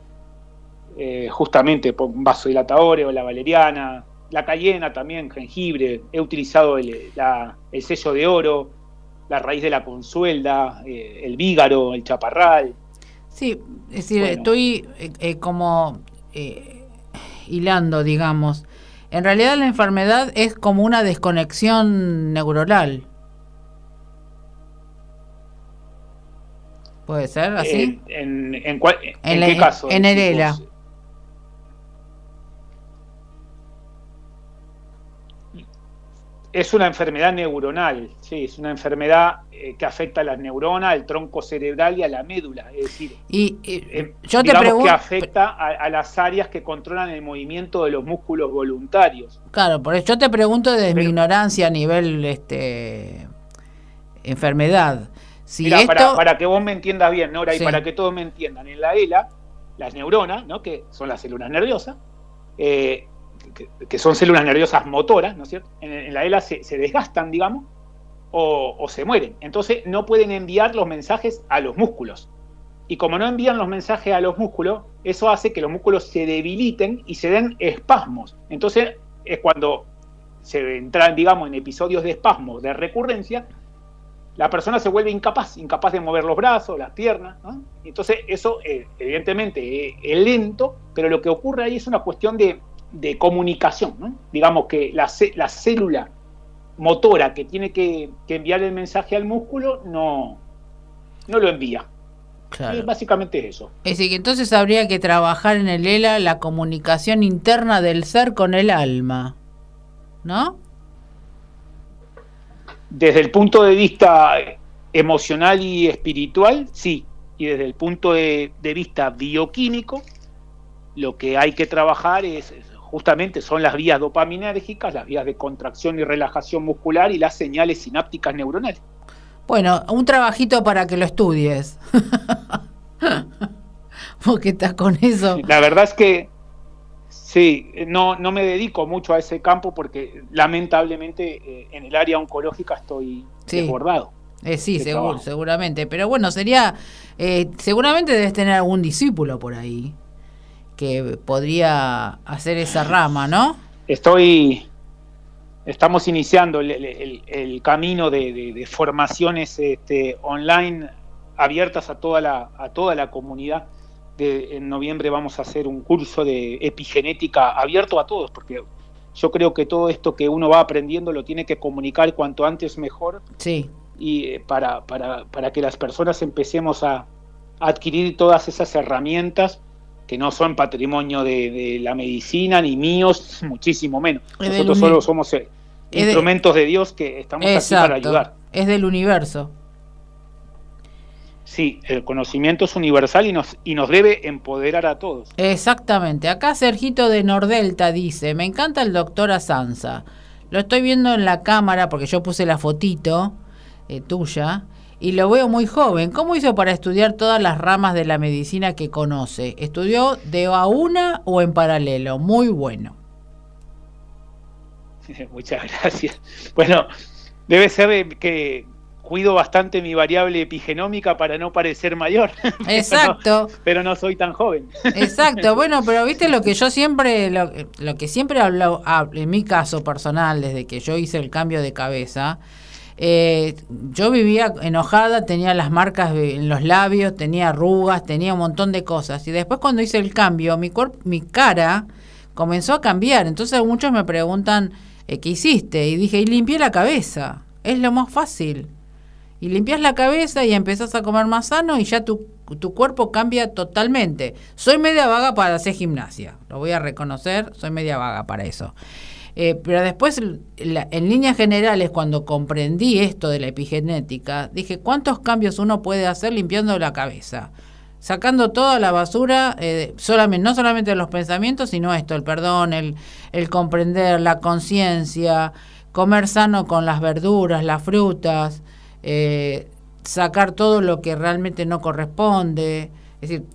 justamente por vasodilatadores o la valeriana, la cayena también, jengibre, he utilizado el, sello de oro, la raíz de la consuelda, eh, el vígaro, el chaparral. Sí, es decir, estoy eh, eh, como hilando, digamos. En realidad la enfermedad es como una desconexión neuronal. ¿Puede ser así? ¿En, en, qué caso? En el ELA. Es una enfermedad neuronal, sí, es una enfermedad eh, que afecta a las neuronas, al tronco cerebral y a la médula. Es decir, y, eh, yo te pregunto, que afecta a, las áreas que controlan el movimiento de los músculos voluntarios. Claro, por eso yo te pregunto desde mi ignorancia a nivel este enfermedad. Si para, que vos me entiendas bien, Nora, y para que todos me entiendan, en la ELA, las neuronas, ¿no? que son las células nerviosas, eh, que, son células nerviosas motoras, ¿no es cierto? En, la ELA se, desgastan, digamos, o, se mueren. Entonces no pueden enviar los mensajes a los músculos. Y como no envían los mensajes a los músculos, eso hace que los músculos se debiliten y se den espasmos. Entonces es cuando se entran, digamos, en episodios de espasmos, de recurrencia, la persona se vuelve incapaz, incapaz de mover los brazos, las piernas. Entonces eso, eh, evidentemente, es lento, pero lo que ocurre ahí es una cuestión de, de comunicación. ¿no? Digamos que la, la, célula motora que tiene que, enviar el mensaje al músculo no, no lo envía. Claro. básicamente es eso. Es decir, que entonces habría que trabajar en el ELA la comunicación interna del ser con el alma, ¿no? Desde el punto de vista emocional y espiritual, sí. Y desde el punto de, de vista bioquímico, lo que hay que trabajar es justamente son las vías dopaminérgicas, las vías de contracción y relajación muscular y las señales sinápticas neuronales. Bueno, un trabajito para que lo estudies. Porque estás con eso. La verdad es que sí, no, no me dedico mucho a ese campo porque lamentablemente eh, en el área oncológica estoy desbordado. Eh, sí, seguro, seguramente. Pero bueno, sería. Eh, seguramente debes tener algún discípulo por ahí que podría hacer esa rama, ¿no? Estoy, estamos iniciando el, camino de, formaciones este, online abiertas a toda la, a toda la comunidad. De, en noviembre vamos a hacer un curso de epigenética abierto a todos, porque yo creo que todo esto que uno va aprendiendo lo tiene que comunicar cuanto antes mejor. Sí. Y eh, para, para, para que las personas empecemos a adquirir todas esas herramientas que no son patrimonio de, la medicina ni míos, muchísimo menos. Nosotros solo somos eh, instrumentos de, Dios que estamos aquí para ayudar. Es del universo. Sí, el conocimiento es universal y nos, y nos debe empoderar a todos. Exactamente. Acá Sergito de Nordelta dice, me encanta el doctor Asanza. Lo estoy viendo en la cámara porque yo puse la fotito eh, tuya y lo veo muy joven. ¿Cómo hizo para estudiar todas las ramas de la medicina que conoce? ¿Estudió de a una o en paralelo? Muy bueno. Muchas gracias. Bueno, debe ser que cuido bastante mi variable epigenómica para no parecer mayor. Exacto. pero, no, soy tan joven. Exacto. Bueno, pero viste lo que yo siempre, lo, lo que siempre hablo, en mi caso personal, desde que yo hice el cambio de cabeza, eh, yo vivía enojada, tenía las marcas en los labios, tenía arrugas, tenía un montón de cosas. Y después cuando hice el cambio, mi, cuerpo, mi cara comenzó a cambiar. Entonces muchos me preguntan, eh, ¿qué hiciste? Y dije, y limpié la cabeza. Es lo más fácil. Y limpias la cabeza y empezás a comer más sano y ya tu, tu cuerpo cambia totalmente. Soy media vaga para hacer gimnasia, lo voy a reconocer, soy media vaga para eso. Eh, pero después, en líneas generales, cuando comprendí esto de la epigenética, dije, ¿cuántos cambios uno puede hacer limpiando la cabeza? Sacando toda la basura, eh, solamente, no solamente los pensamientos, sino esto, el perdón, el, el comprender, la conciencia, comer sano con las verduras, las frutas, eh, sacar todo lo que realmente no corresponde. Es decir,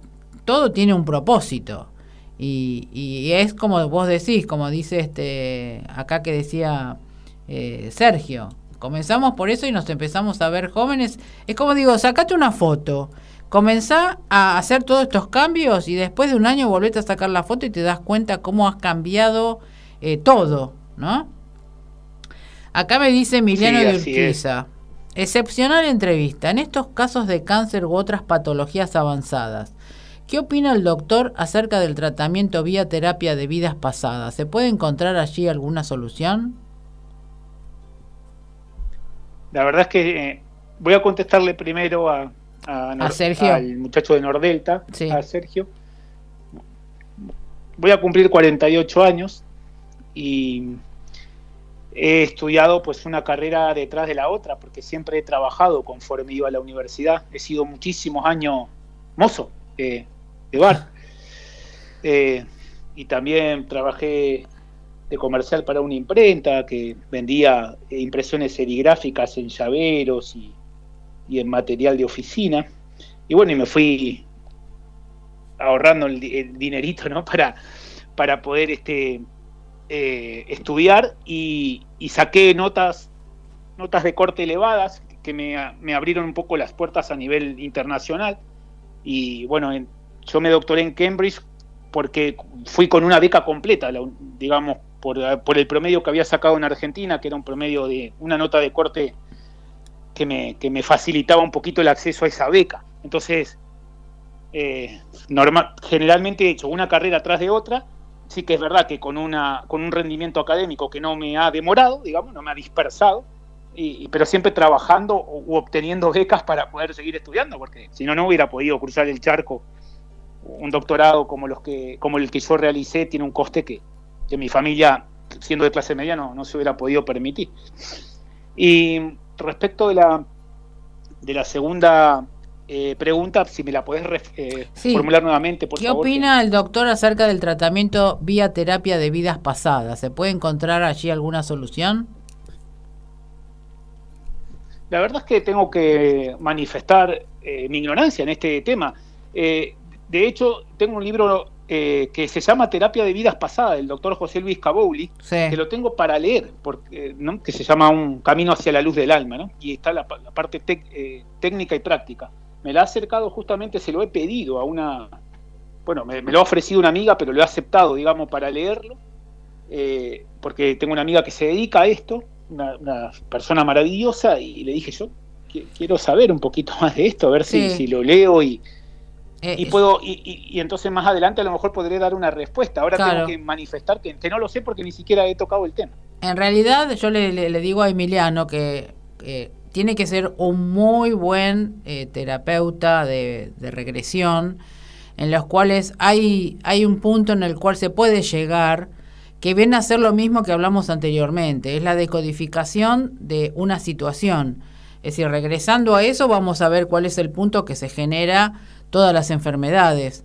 todo tiene un propósito. Y, es como vos decís, como dice este acá que decía eh, Sergio, comenzamos por eso y nos empezamos a ver jóvenes. Es como digo, sacate una foto, comenzá a hacer todos estos cambios y después de un año volvete a sacar la foto y te das cuenta cómo has cambiado eh, todo, ¿no? Acá me dice Emiliano de Urquiza. Excepcional entrevista. En estos casos de cáncer u otras patologías avanzadas, ¿Qué opina el doctor acerca del tratamiento vía terapia de vidas pasadas? ¿Se puede encontrar allí alguna solución? La verdad es que eh, voy a contestarle primero a, Sergio. al muchacho de Nordelta, a Sergio. Voy a cumplir 48 años y he estudiado pues una carrera detrás de la otra porque siempre he trabajado conforme iba a la universidad. He sido muchísimos años mozo. Eh, bar. Eh, y también trabajé de comercial para una imprenta que vendía impresiones serigráficas en llaveros y, en material de oficina. Y bueno, y me fui ahorrando el, dinerito, ¿no? Para, para poder este, eh, estudiar y, saqué notas, notas de corte elevadas que me, me, abrieron un poco las puertas a nivel internacional. Y bueno, en, yo me doctoré en Cambridge porque fui con una beca completa, digamos, por, el promedio que había sacado en Argentina, que era un promedio de una nota de corte que me, que me facilitaba un poquito el acceso a esa beca. Entonces, eh, normal, generalmente he hecho una carrera atrás de otra, sí que es verdad que con, una, con un rendimiento académico que no me ha demorado, digamos, no me ha dispersado, y, pero siempre trabajando u obteniendo becas para poder seguir estudiando, porque si no, no hubiera podido cruzar el charco. Un doctorado como los que como el que yo realicé tiene un coste que, que mi familia siendo de clase media no, se hubiera podido permitir. Y respecto de la de la segunda eh, pregunta si me la podés eh, formular nuevamente por ¿Qué opina el doctor acerca del tratamiento vía terapia de vidas pasadas? ¿Se puede encontrar allí alguna solución? La verdad es que tengo que manifestar eh, mi ignorancia en este tema. De hecho, tengo un libro eh, que se llama Terapia de Vidas Pasadas, del doctor José Luis Cabouli, que lo tengo para leer, porque, que se llama Un Camino hacia la Luz del Alma, ¿no? y está la, parte eh, técnica y práctica. Me la ha acercado justamente, se lo he pedido a una, bueno, me, lo ha ofrecido una amiga, pero lo he aceptado, digamos, para leerlo, eh, porque tengo una amiga que se dedica a esto, una, persona maravillosa, y le dije yo, quiero saber un poquito más de esto, a ver si lo leo y eh, y puedo y, entonces más adelante a lo mejor podré dar una respuesta. Ahora tengo que manifestar que, no lo sé porque ni siquiera he tocado el tema. En realidad yo le, digo a Emiliano que tiene que ser un muy buen eh, terapeuta de, regresión en los cuales hay, hay un punto en el cual se puede llegar que viene a ser lo mismo que hablamos anteriormente, es la decodificación de una situación. Es decir, regresando a eso vamos a ver cuál es el punto que se genera todas las enfermedades.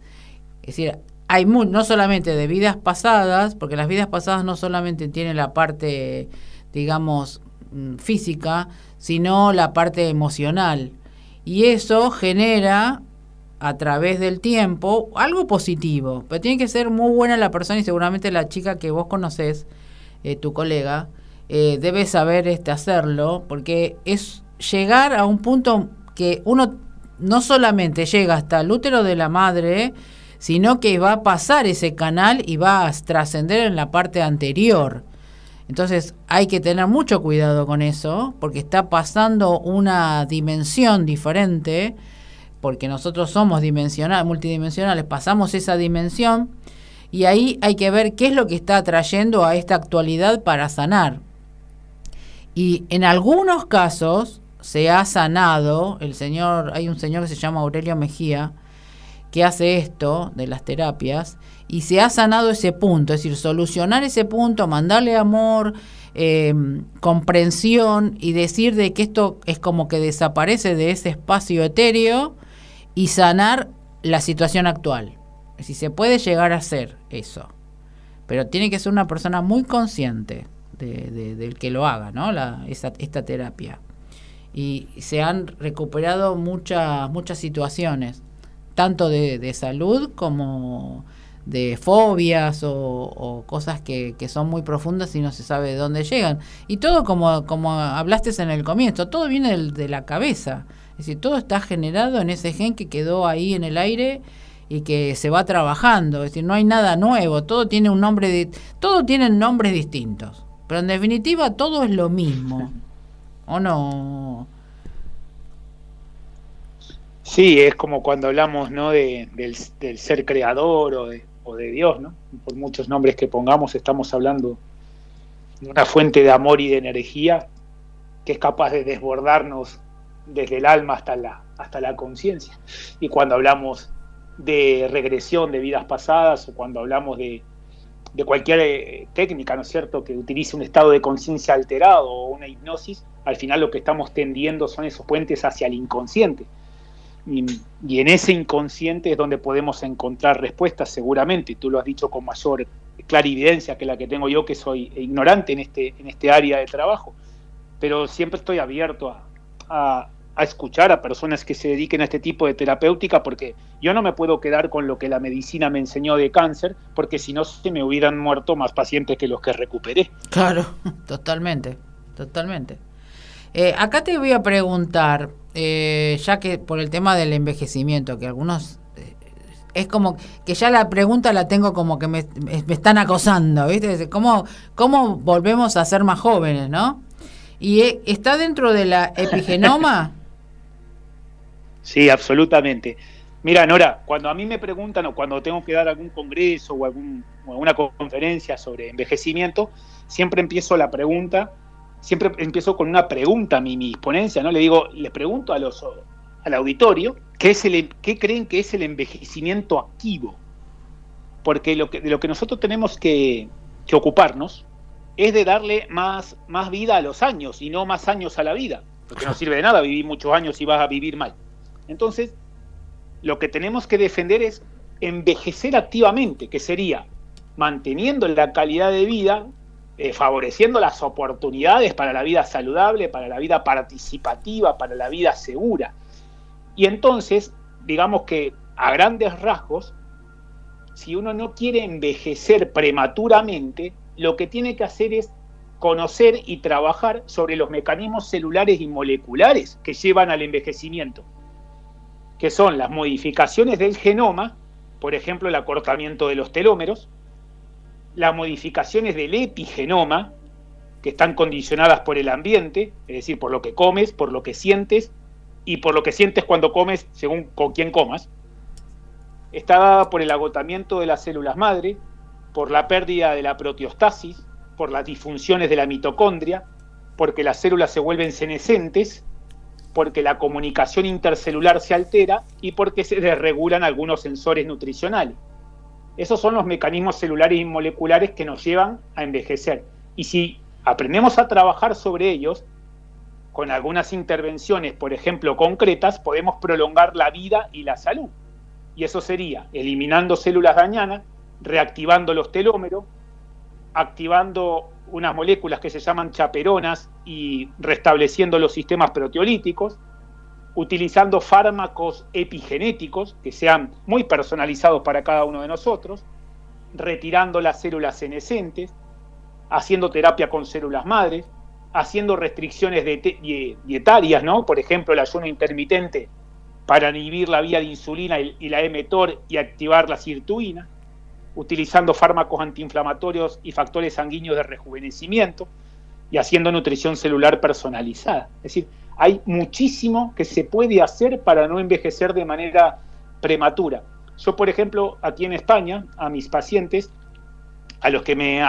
Es decir, hay no solamente de vidas pasadas, porque las vidas pasadas no solamente tienen la parte, digamos, mm, física, sino la parte emocional. Y eso genera a través del tiempo algo positivo, pero tiene que ser muy buena la persona y seguramente la chica que vos conocés, eh, tu colega, eh, debe saber este, hacerlo, porque es llegar a un punto que uno no solamente llega hasta el útero de la madre, sino que va a pasar ese canal y va a trascender en la parte anterior. Entonces hay que tener mucho cuidado con eso, porque está pasando una dimensión diferente, porque nosotros somos dimensionales, multidimensionales, pasamos esa dimensión y ahí hay que ver qué es lo que está atrayendo a esta actualidad para sanar. Y en algunos casos se ha sanado, el señor, hay un señor que se llama Aurelio Mejía, que hace esto de las terapias, y se ha sanado ese punto, es decir, solucionar ese punto, mandarle amor, eh, comprensión y decir de que esto es como que desaparece de ese espacio etéreo y sanar la situación actual. Si se puede llegar a hacer eso, pero tiene que ser una persona muy consciente del que lo haga, ¿no? La, esta terapia. Y se han recuperado muchas muchas situaciones, tanto de, salud como de fobias o, cosas que, son muy profundas y no se sabe de dónde llegan. Y todo como, como hablaste en el comienzo, todo viene de la cabeza. Es decir, todo está generado en ese gen que quedó ahí en el aire y que se va trabajando, es decir, no hay nada nuevo, todo tiene un nombre de, todo tienen nombres distintos, pero en definitiva todo es lo mismo. ¿O no? Sí, es como cuando hablamos ¿no? de, del, ser creador o de, o de Dios, ¿no? Por muchos nombres que pongamos, estamos hablando de una fuente de amor y de energía que es capaz de desbordarnos desde el alma hasta la, hasta la conciencia. Y cuando hablamos de regresión de vidas pasadas o cuando hablamos de, cualquier eh, técnica, ¿no es cierto?, que utilice un estado de conciencia alterado o una hipnosis, al final lo que estamos tendiendo son esos puentes hacia el inconsciente. Y, en ese inconsciente es donde podemos encontrar respuestas seguramente, tú lo has dicho con mayor clarividencia que la que tengo yo, que soy ignorante en este, en este área de trabajo, pero siempre estoy abierto a a escuchar a personas que se dediquen a este tipo de terapéutica, porque yo no me puedo quedar con lo que la medicina me enseñó de cáncer, porque si no se me hubieran muerto más pacientes que los que recuperé. Claro, totalmente, totalmente. Eh, acá te voy a preguntar, eh, ya que por el tema del envejecimiento, que algunos eh, es como que ya la pregunta la tengo como que me, están acosando, ¿viste? ¿Cómo, ¿Cómo volvemos a ser más jóvenes, no? ¿Y está dentro de la epigenoma? Sí, absolutamente. Mira, Nora, cuando a mí me preguntan o cuando tengo que dar algún congreso o, algún, alguna conferencia sobre envejecimiento, siempre empiezo la pregunta, siempre empiezo con una pregunta a mi, mi ponencia, ¿no? Le digo, les pregunto a los, al auditorio, ¿qué, es el, ¿qué creen que es el envejecimiento activo? Porque lo que, de lo que nosotros tenemos que, que ocuparnos es de darle más, más vida a los años y no más años a la vida, porque no sirve de nada vivir muchos años y vas a vivir mal. Entonces, lo que tenemos que defender es envejecer activamente, que sería manteniendo la calidad de vida, eh, favoreciendo las oportunidades para la vida saludable, para la vida participativa, para la vida segura. Y entonces, digamos que a grandes rasgos, si uno no quiere envejecer prematuramente, lo que tiene que hacer es conocer y trabajar sobre los mecanismos celulares y moleculares que llevan al envejecimiento que son las modificaciones del genoma, por ejemplo, el acortamiento de los telómeros, las modificaciones del epigenoma, que están condicionadas por el ambiente, es decir, por lo que comes, por lo que sientes y por lo que sientes cuando comes, según con quién comas. Está dada por el agotamiento de las células madre, por la pérdida de la proteostasis, por las disfunciones de la mitocondria, porque las células se vuelven senescentes porque la comunicación intercelular se altera y porque se desregulan algunos sensores nutricionales. Esos son los mecanismos celulares y moleculares que nos llevan a envejecer. Y si aprendemos a trabajar sobre ellos, con algunas intervenciones, por ejemplo, concretas, podemos prolongar la vida y la salud. Y eso sería eliminando células dañanas, reactivando los telómeros, activando unas moléculas que se llaman chaperonas y restableciendo los sistemas proteolíticos, utilizando fármacos epigenéticos que sean muy personalizados para cada uno de nosotros, retirando las células senescentes, haciendo terapia con células madres, haciendo restricciones dietarias, ¿no? Por ejemplo, el ayuno intermitente para inhibir la vía de insulina y la mTOR y activar la sirtuina, utilizando fármacos antiinflamatorios y factores sanguíneos de rejuvenecimiento y haciendo nutrición celular personalizada. Es decir, hay muchísimo que se puede hacer para no envejecer de manera prematura. Yo, por ejemplo, aquí en España, a mis pacientes, a los que me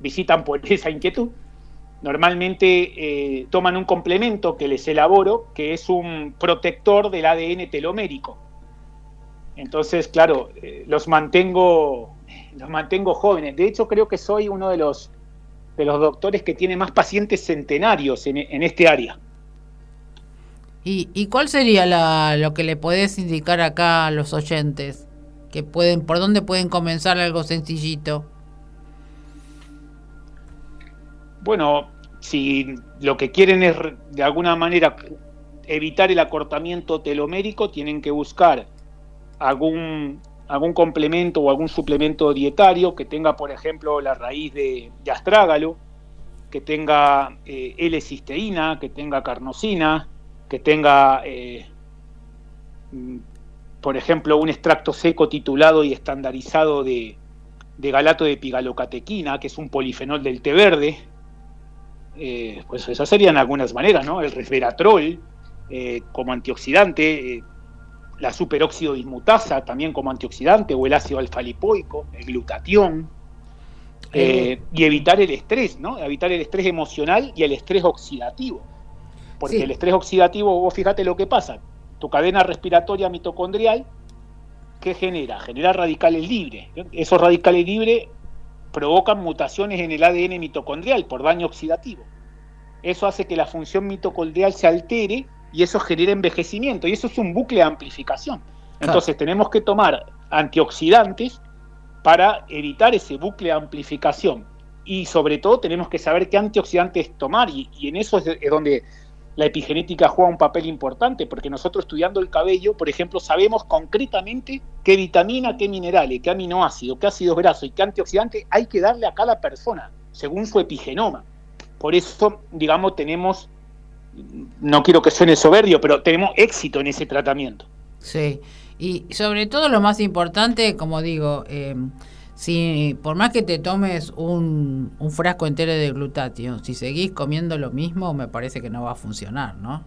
visitan por esa inquietud, normalmente eh, toman un complemento que les elaboro, que es un protector del ADN telomérico. Entonces, claro, eh, los mantengo, los mantengo jóvenes. De hecho, creo que soy uno de los de los doctores que tiene más pacientes centenarios en, este área. ¿Y, cuál sería lo que le podés indicar acá a los oyentes? Que pueden, ¿Por dónde pueden comenzar algo sencillito? Bueno, si lo que quieren es de alguna manera evitar el acortamiento telomérico, tienen que buscar algún algún complemento o algún suplemento dietario que tenga, por ejemplo, la raíz de, astrágalo, que tenga eh, L-cisteína, que tenga carnosina, que tenga, eh, mm, por ejemplo, un extracto seco titulado y estandarizado de, galato de pigalocatequina, que es un polifenol del té verde. Eh, pues esas serían algunas maneras, ¿no? El resveratrol como antioxidante la superóxido dismutasa también como antioxidante o el ácido alfa-lipoico, el glutatión, eh, y evitar el estrés, ¿no? Evitar el estrés emocional y el estrés oxidativo. Porque el estrés oxidativo, vos fíjate lo que pasa, tu cadena respiratoria mitocondrial, ¿qué genera? Genera radicales libres. Esos radicales libres provocan mutaciones en el ADN mitocondrial por daño oxidativo. Eso hace que la función mitocondrial se altere y eso genera envejecimiento y eso es un bucle de amplificación. Entonces tenemos que tomar antioxidantes para evitar ese bucle de amplificación y sobre todo tenemos que saber qué antioxidantes tomar y, en eso es, donde la epigenética juega un papel importante porque nosotros estudiando el cabello, por ejemplo, sabemos concretamente qué vitamina, qué minerales, qué aminoácidos, qué ácidos grasos y qué antioxidantes hay que darle a cada persona según su epigenoma. Por eso, digamos, tenemos no quiero que suene soberbio, pero tenemos éxito en ese tratamiento. Sí, y sobre todo lo más importante, como digo, eh, si por más que te tomes un, un frasco entero de glutatión, si seguís comiendo lo mismo, me parece que no va a funcionar, ¿no?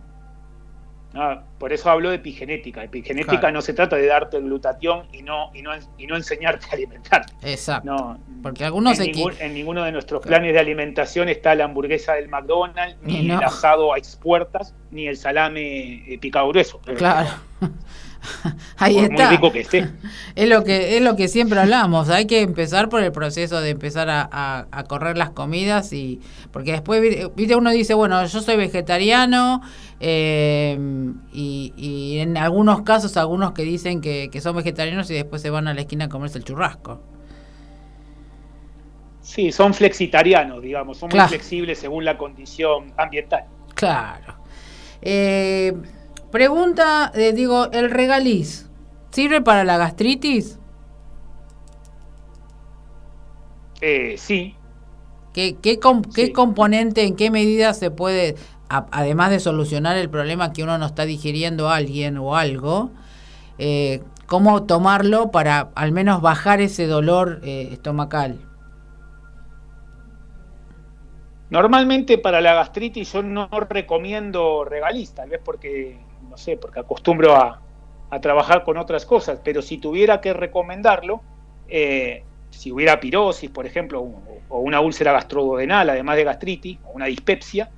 Ah, por eso hablo de epigenética. Epigenética no se trata de darte glutatión y no, y no, y no enseñarte a alimentar. Exacto. No, porque algunos en, en ninguno de nuestros planes de alimentación está la hamburguesa del McDonald's, ni el asado a expuertas, ni el salame eh, picado grueso. Claro. Ahí está. Muy rico que esté. Es lo que, es lo que siempre hablamos. Hay que empezar por el proceso de empezar a, a, correr las comidas y porque después viste uno dice bueno yo soy vegetariano eh, y, en algunos casos algunos que dicen que, son vegetarianos y después se van a la esquina a comerse el churrasco. Sí, son flexitarianos, digamos, son muy flexibles según la condición ambiental. Claro. Eh, Pregunta, eh, digo, ¿el regaliz sirve para la gastritis? Eh, sí. ¿Qué, qué, componente, en qué medida se puede, además de solucionar el problema que uno no está digiriendo a alguien o algo, eh, cómo tomarlo para al menos bajar ese dolor estomacal? Normalmente para la gastritis yo no recomiendo regaliz, tal vez porque no sé, porque acostumbro a, trabajar con otras cosas, pero si tuviera que recomendarlo, eh, si hubiera pirosis, por ejemplo, o una úlcera gastroduodenal, además de gastritis, o una dispepsia,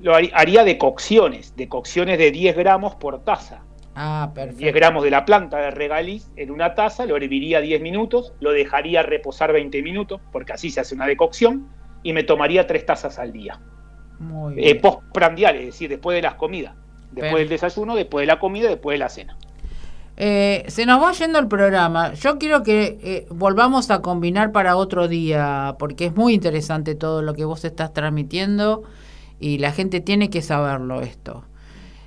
lo haría de cocciones, de cocciones de 10 gramos por taza. Ah, perfecto. 10 gramos de la planta de regaliz en una taza, lo herviría 10 minutos, lo dejaría reposar 20 minutos, porque así se hace una decocción, y me tomaría 3 tazas al día. Muy eh, bien. postprandial, es decir, después de las comidas. Después del desayuno, después de la comida, después de la cena. Eh, se nos va yendo el programa. Yo quiero que eh, volvamos a combinar para otro día, porque es muy interesante todo lo que vos estás transmitiendo y la gente tiene que saberlo esto.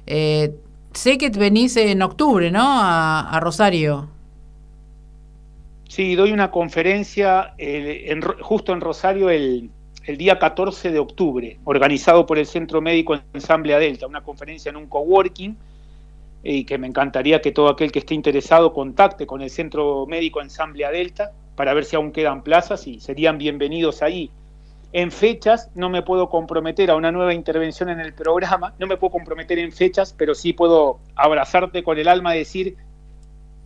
Eh, sé que venís en octubre, ¿no? A, Rosario. Sí, doy una conferencia justo en Rosario el, el día 14 de octubre, organizado por el Centro Médico Ensamble Delta, una conferencia en un coworking y que me encantaría que todo aquel que esté interesado contacte con el Centro Médico Ensamble Delta para ver si aún quedan plazas y serían bienvenidos ahí. En fechas no me puedo comprometer a una nueva intervención en el programa, no me puedo comprometer en fechas, pero sí puedo abrazarte con el alma y decir,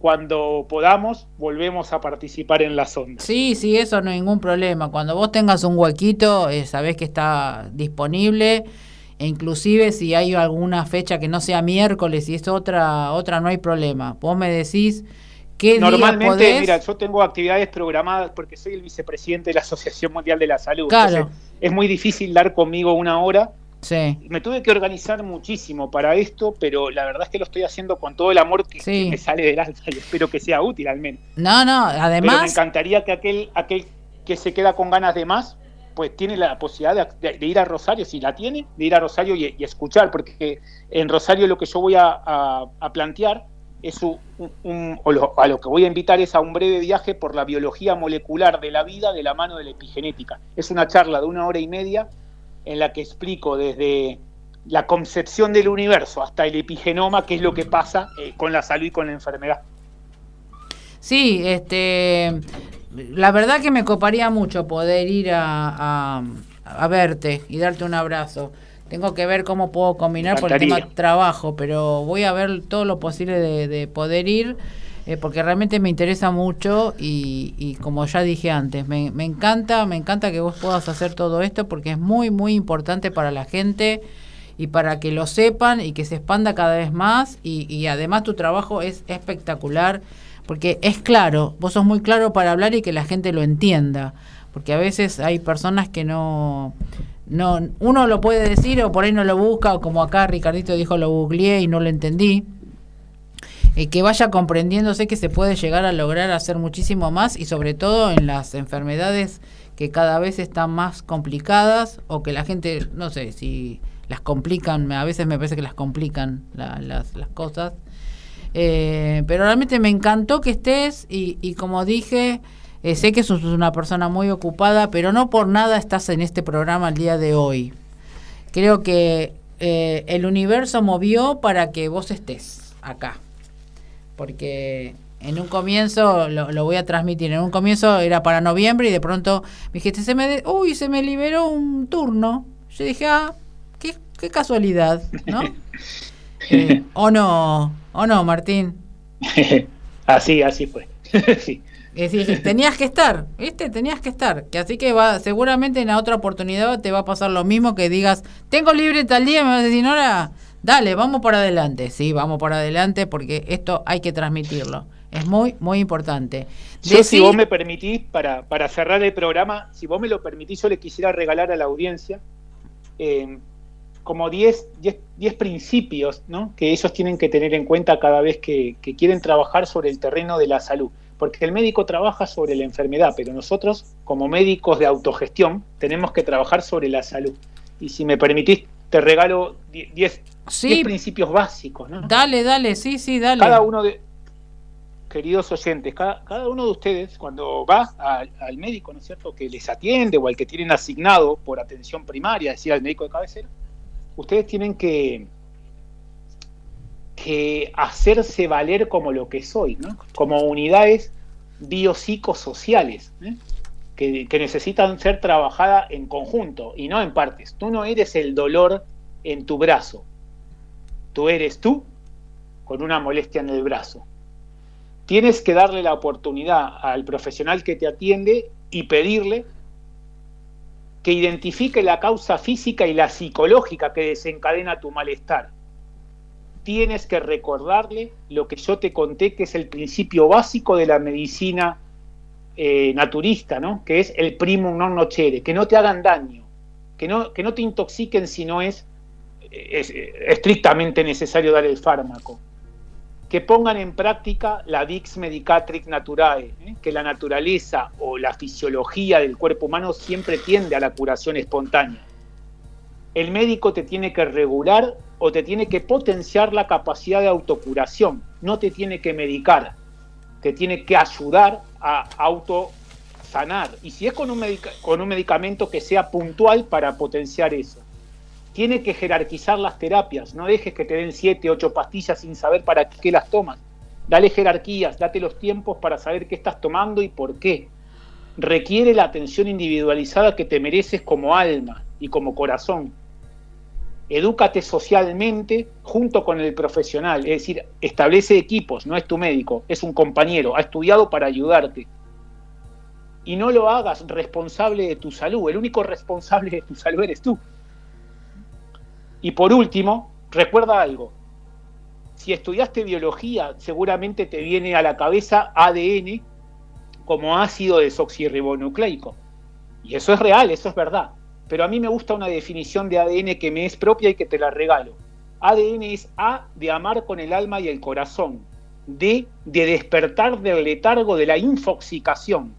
cuando podamos, volvemos a participar en la sonda. Sí, sí, eso no hay ningún problema. Cuando vos tengas un huequito, eh, sabés que está disponible. E inclusive si hay alguna fecha que no sea miércoles y es otra, otra no hay problema. Vos me decís qué Normalmente, mira, yo tengo actividades programadas porque soy el vicepresidente de la Asociación Mundial de la Salud. Claro. es muy difícil dar conmigo una hora Sí. Me tuve que organizar muchísimo para esto, pero la verdad es que lo estoy haciendo con todo el amor que, me sale del alma y espero que sea útil al menos. No, no, además... me encantaría que aquel, aquel que se queda con ganas de más, pues tiene la posibilidad de, ir a Rosario, si la tiene, de ir a Rosario y, escuchar, porque en Rosario lo que yo voy a, plantear es un, a lo que voy a invitar es a un breve viaje por la biología molecular de la vida de la mano de la epigenética. Es una charla de una hora y media en la que explico desde la concepción del universo hasta el epigenoma qué es lo que pasa eh, con la salud y con la enfermedad. Sí, este, la verdad que me coparía mucho poder ir a, a, verte y darte un abrazo. Tengo que ver cómo puedo combinar por el tema de trabajo, pero voy a ver todo lo posible de, de poder ir eh, porque realmente me interesa mucho y, como ya dije antes, me, encanta, me encanta que vos puedas hacer todo esto porque es muy, muy importante para la gente y para que lo sepan y que se expanda cada vez más y, además tu trabajo es espectacular porque es claro, vos sos muy claro para hablar y que la gente lo entienda, porque a veces hay personas que no no uno lo puede decir o por ahí no lo busca o como acá Ricardito dijo lo googleé y no lo entendí eh, que vaya comprendiéndose que se puede llegar a lograr hacer muchísimo más y sobre todo en las enfermedades que cada vez están más complicadas o que la gente, no sé, si las complican, a veces me parece que las complican las, las, cosas. Eh, pero realmente me encantó que estés y, y como dije, eh, sé que sos una persona muy ocupada, pero no por nada estás en este programa el día de hoy. Creo que el universo movió para que vos estés acá porque en un comienzo lo, voy a transmitir. En un comienzo era para noviembre y de pronto me dijiste, se me, uy, se me liberó un turno. Yo dije, ah, qué, qué casualidad, ¿no? Eh, o no, o no, Martín. así, así fue. sí. Es decir, tenías que estar, ¿viste? Tenías que estar. Que así que va, seguramente en la otra oportunidad te va a pasar lo mismo que digas, tengo libre tal día, me vas a decir, Nora, Dale, vamos por adelante. Sí, vamos por adelante porque esto hay que transmitirlo. Es muy, muy importante. Yo, si vos me permitís, para, para cerrar el programa, si vos me lo permitís, yo le quisiera regalar a la audiencia eh, como 10 principios ¿no? que ellos tienen que tener en cuenta cada vez que, que quieren trabajar sobre el terreno de la salud. Porque el médico trabaja sobre la enfermedad, pero nosotros, como médicos de autogestión, tenemos que trabajar sobre la salud. Y si me permitís, te regalo 10 sí. principios básicos. ¿no? Dale, dale, sí, sí, dale. Cada uno de, queridos oyentes, cada, cada uno de ustedes cuando va al médico, ¿no es cierto?, que les atiende o al que tienen asignado por atención primaria, es decir, al médico de cabecera, ustedes tienen que, que hacerse valer como lo que soy, ¿no? como unidades biopsicosociales, ¿eh? que, que necesitan ser trabajadas en conjunto y no en partes. Tú no eres el dolor en tu brazo, tú eres tú con una molestia en el brazo. Tienes que darle la oportunidad al profesional que te atiende y pedirle que identifique la causa física y la psicológica que desencadena tu malestar. Tienes que recordarle lo que yo te conté, que es el principio básico de la medicina eh, naturista, ¿no? que es el primum non nocere, que no te hagan daño, que no, que no te intoxiquen si no es es estrictamente necesario dar el fármaco. Que pongan en práctica la Dix Medicatrix Naturae, ¿eh? que la naturaleza o la fisiología del cuerpo humano siempre tiende a la curación espontánea. El médico te tiene que regular o te tiene que potenciar la capacidad de autocuración, no te tiene que medicar, te tiene que ayudar a autosanar. Y si es con un, con un medicamento que sea puntual para potenciar eso tiene que jerarquizar las terapias. No dejes que te den siete, ocho pastillas sin saber para qué las tomas. Dale jerarquías, date los tiempos para saber qué estás tomando y por qué. requiere la atención individualizada que te mereces como alma y como corazón. Edúcate socialmente junto con el profesional, es decir, establece equipos, no es tu médico, es un compañero, ha estudiado para ayudarte. Y no lo hagas responsable de tu salud, el único responsable de tu salud eres tú. Y por último, recuerda algo, si estudiaste biología, seguramente te viene a la cabeza ADN como ácido desoxirribonucleico. Y eso es real, eso es verdad. Pero a mí me gusta una definición de ADN que me es propia y que te la regalo. ADN es A de amar con el alma y el corazón, D de despertar del letargo de la infoxicación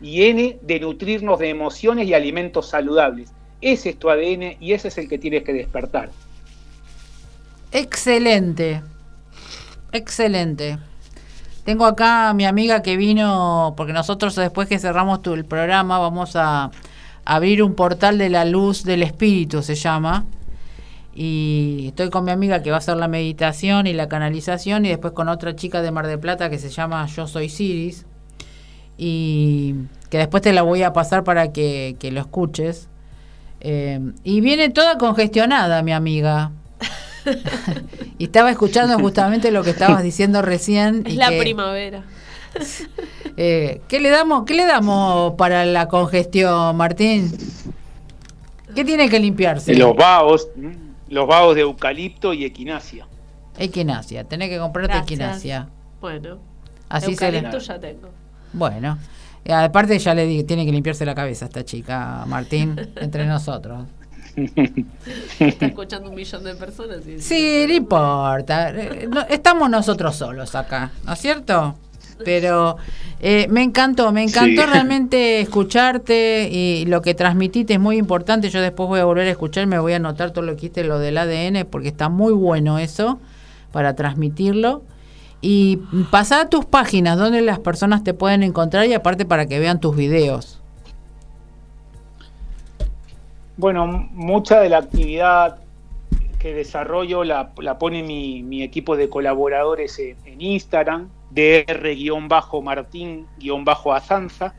y N de nutrirnos de emociones y alimentos saludables. Ese es tu ADN y ese es el que tienes que despertar. Excelente, excelente. Tengo acá a mi amiga que vino, porque nosotros después que cerramos el programa vamos a abrir un portal de la luz del espíritu, se llama. Y estoy con mi amiga que va a hacer la meditación y la canalización y después con otra chica de Mar del Plata que se llama Yo Soy Siris. Y que después te la voy a pasar para que, lo escuches. Eh, y viene toda congestionada, mi amiga. y estaba escuchando justamente lo que estabas diciendo recién. Es la primavera. Eh, ¿qué, le damos, ¿Qué le damos para la congestión, Martín? ¿Qué tiene que limpiarse? Los vaos, los vaos de eucalipto y equinacia. Equinacia, tenés que comprarte equinacia. Bueno, así eucalipto ya tengo. Bueno, eh, aparte ya le dije, tiene que limpiarse la cabeza esta chica, Martín, entre nosotros. Está escuchando un millón de personas. sí, no importa. Eh, estamos nosotros solos acá, ¿no es cierto? Pero eh, me encantó, me encantó realmente escucharte y lo que transmitiste es muy importante. Yo después voy a volver a escuchar, me voy a anotar todo lo que hiciste, lo del ADN, porque está muy bueno eso para transmitirlo. Y pasar a tus páginas donde las personas te pueden encontrar y aparte para que vean tus videos. Bueno, mucha de la actividad que desarrollo la, pone mi, equipo de colaboradores en, Instagram, dr-martín-azanza.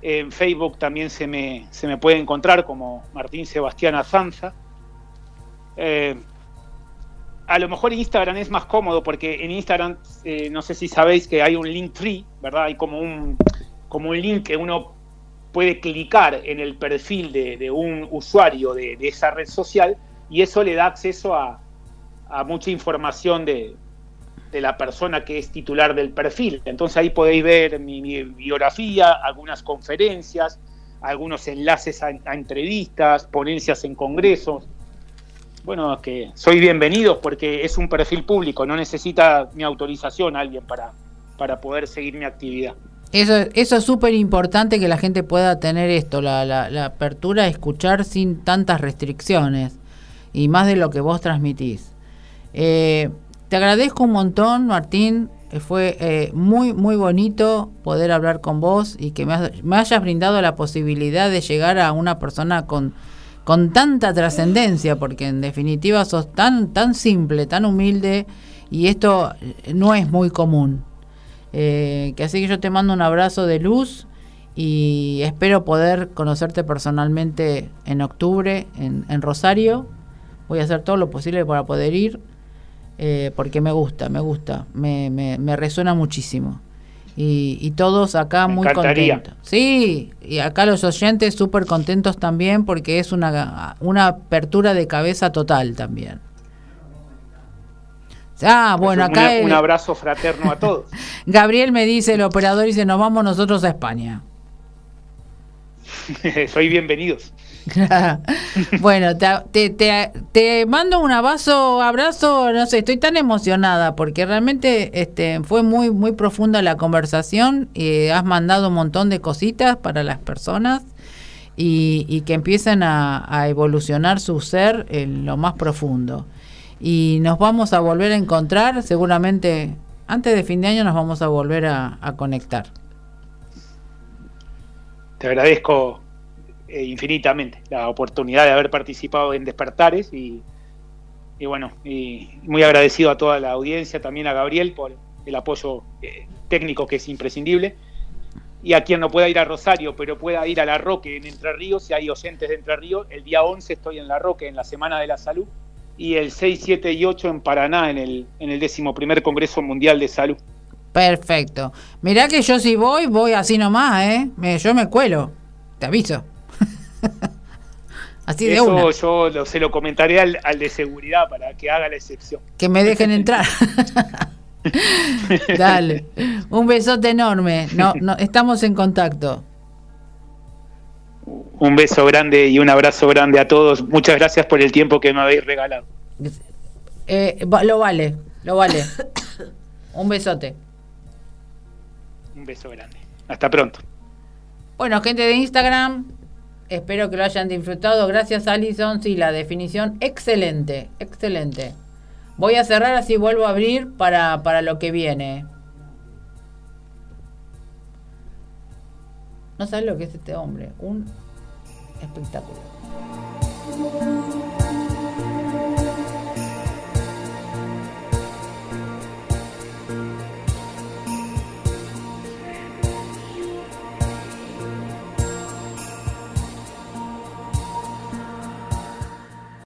En Facebook también se me, se me puede encontrar como Martín Sebastián Azanza. Eh, a lo mejor Instagram es más cómodo porque en Instagram, eh, no sé si sabéis que hay un link free, ¿verdad? Hay como un, como un link que uno puede clicar en el perfil de, un usuario de, esa red social y eso le da acceso a, mucha información de, la persona que es titular del perfil. Entonces ahí podéis ver mi, biografía, algunas conferencias, algunos enlaces a, entrevistas, ponencias en congresos. Bueno, que soy bienvenido porque es un perfil público, no necesita mi autorización alguien para, para poder seguir mi actividad. Eso, eso es súper importante que la gente pueda tener esto, la, la, apertura a escuchar sin tantas restricciones y más de lo que vos transmitís. Eh, te agradezco un montón, Martín. Eh, fue eh, muy, muy bonito poder hablar con vos y que me, hayas brindado la posibilidad de llegar a una persona con, con tanta trascendencia, porque en definitiva sos tan, tan simple, tan humilde y esto no es muy común. Eh, que así que yo te mando un abrazo de luz y espero poder conocerte personalmente en octubre en, Rosario. Voy a hacer todo lo posible para poder ir eh, porque me gusta, me gusta, me, me, resuena muchísimo. Y, todos acá muy contentos. Sí, y acá los oyentes súper contentos también porque es una, una apertura de cabeza total también. Ah, bueno, acá. un abrazo fraterno a todos. Gabriel me dice, el operador dice, nos vamos nosotros a España. Soy bienvenidos. bueno, te, te, mando un abrazo, abrazo, no sé, estoy tan emocionada porque realmente este, fue muy, muy profunda la conversación y has mandado un montón de cositas para las personas y, que empiezan a, a, evolucionar su ser en lo más profundo y nos vamos a volver a encontrar, seguramente antes de fin de año nos vamos a volver a, conectar. Te agradezco eh, infinitamente la oportunidad de haber participado en Despertares y, bueno, y muy agradecido a toda la audiencia, también a Gabriel por el apoyo eh, técnico que es imprescindible. y a quien no pueda ir a Rosario, pero pueda ir a La Roque en Entre Ríos, si hay oyentes de Entre Ríos, el día 11 estoy en La Roque en la Semana de la Salud y el 6, 7 y 8 en Paraná en el, en el 11 Congreso Mundial de Salud. Perfecto. Mirá que yo si voy, voy así nomás, ¿eh? yo me cuelo, te aviso. así de Eso yo se lo comentaré al, al de seguridad para que haga la excepción. Que me dejen entrar. Dale. Un besote enorme. No, no, estamos en contacto. Un beso grande y un abrazo grande a todos. Muchas gracias por el tiempo que me habéis regalado. Eh, lo vale, lo vale. Un besote. Un beso grande. Hasta pronto. Bueno, gente de Instagram, espero que lo hayan disfrutado. Gracias, Alison. Sí, la definición excelente, excelente. Voy a cerrar así vuelvo a abrir para, para lo que viene. No sabes lo que es este hombre. Un espectáculo.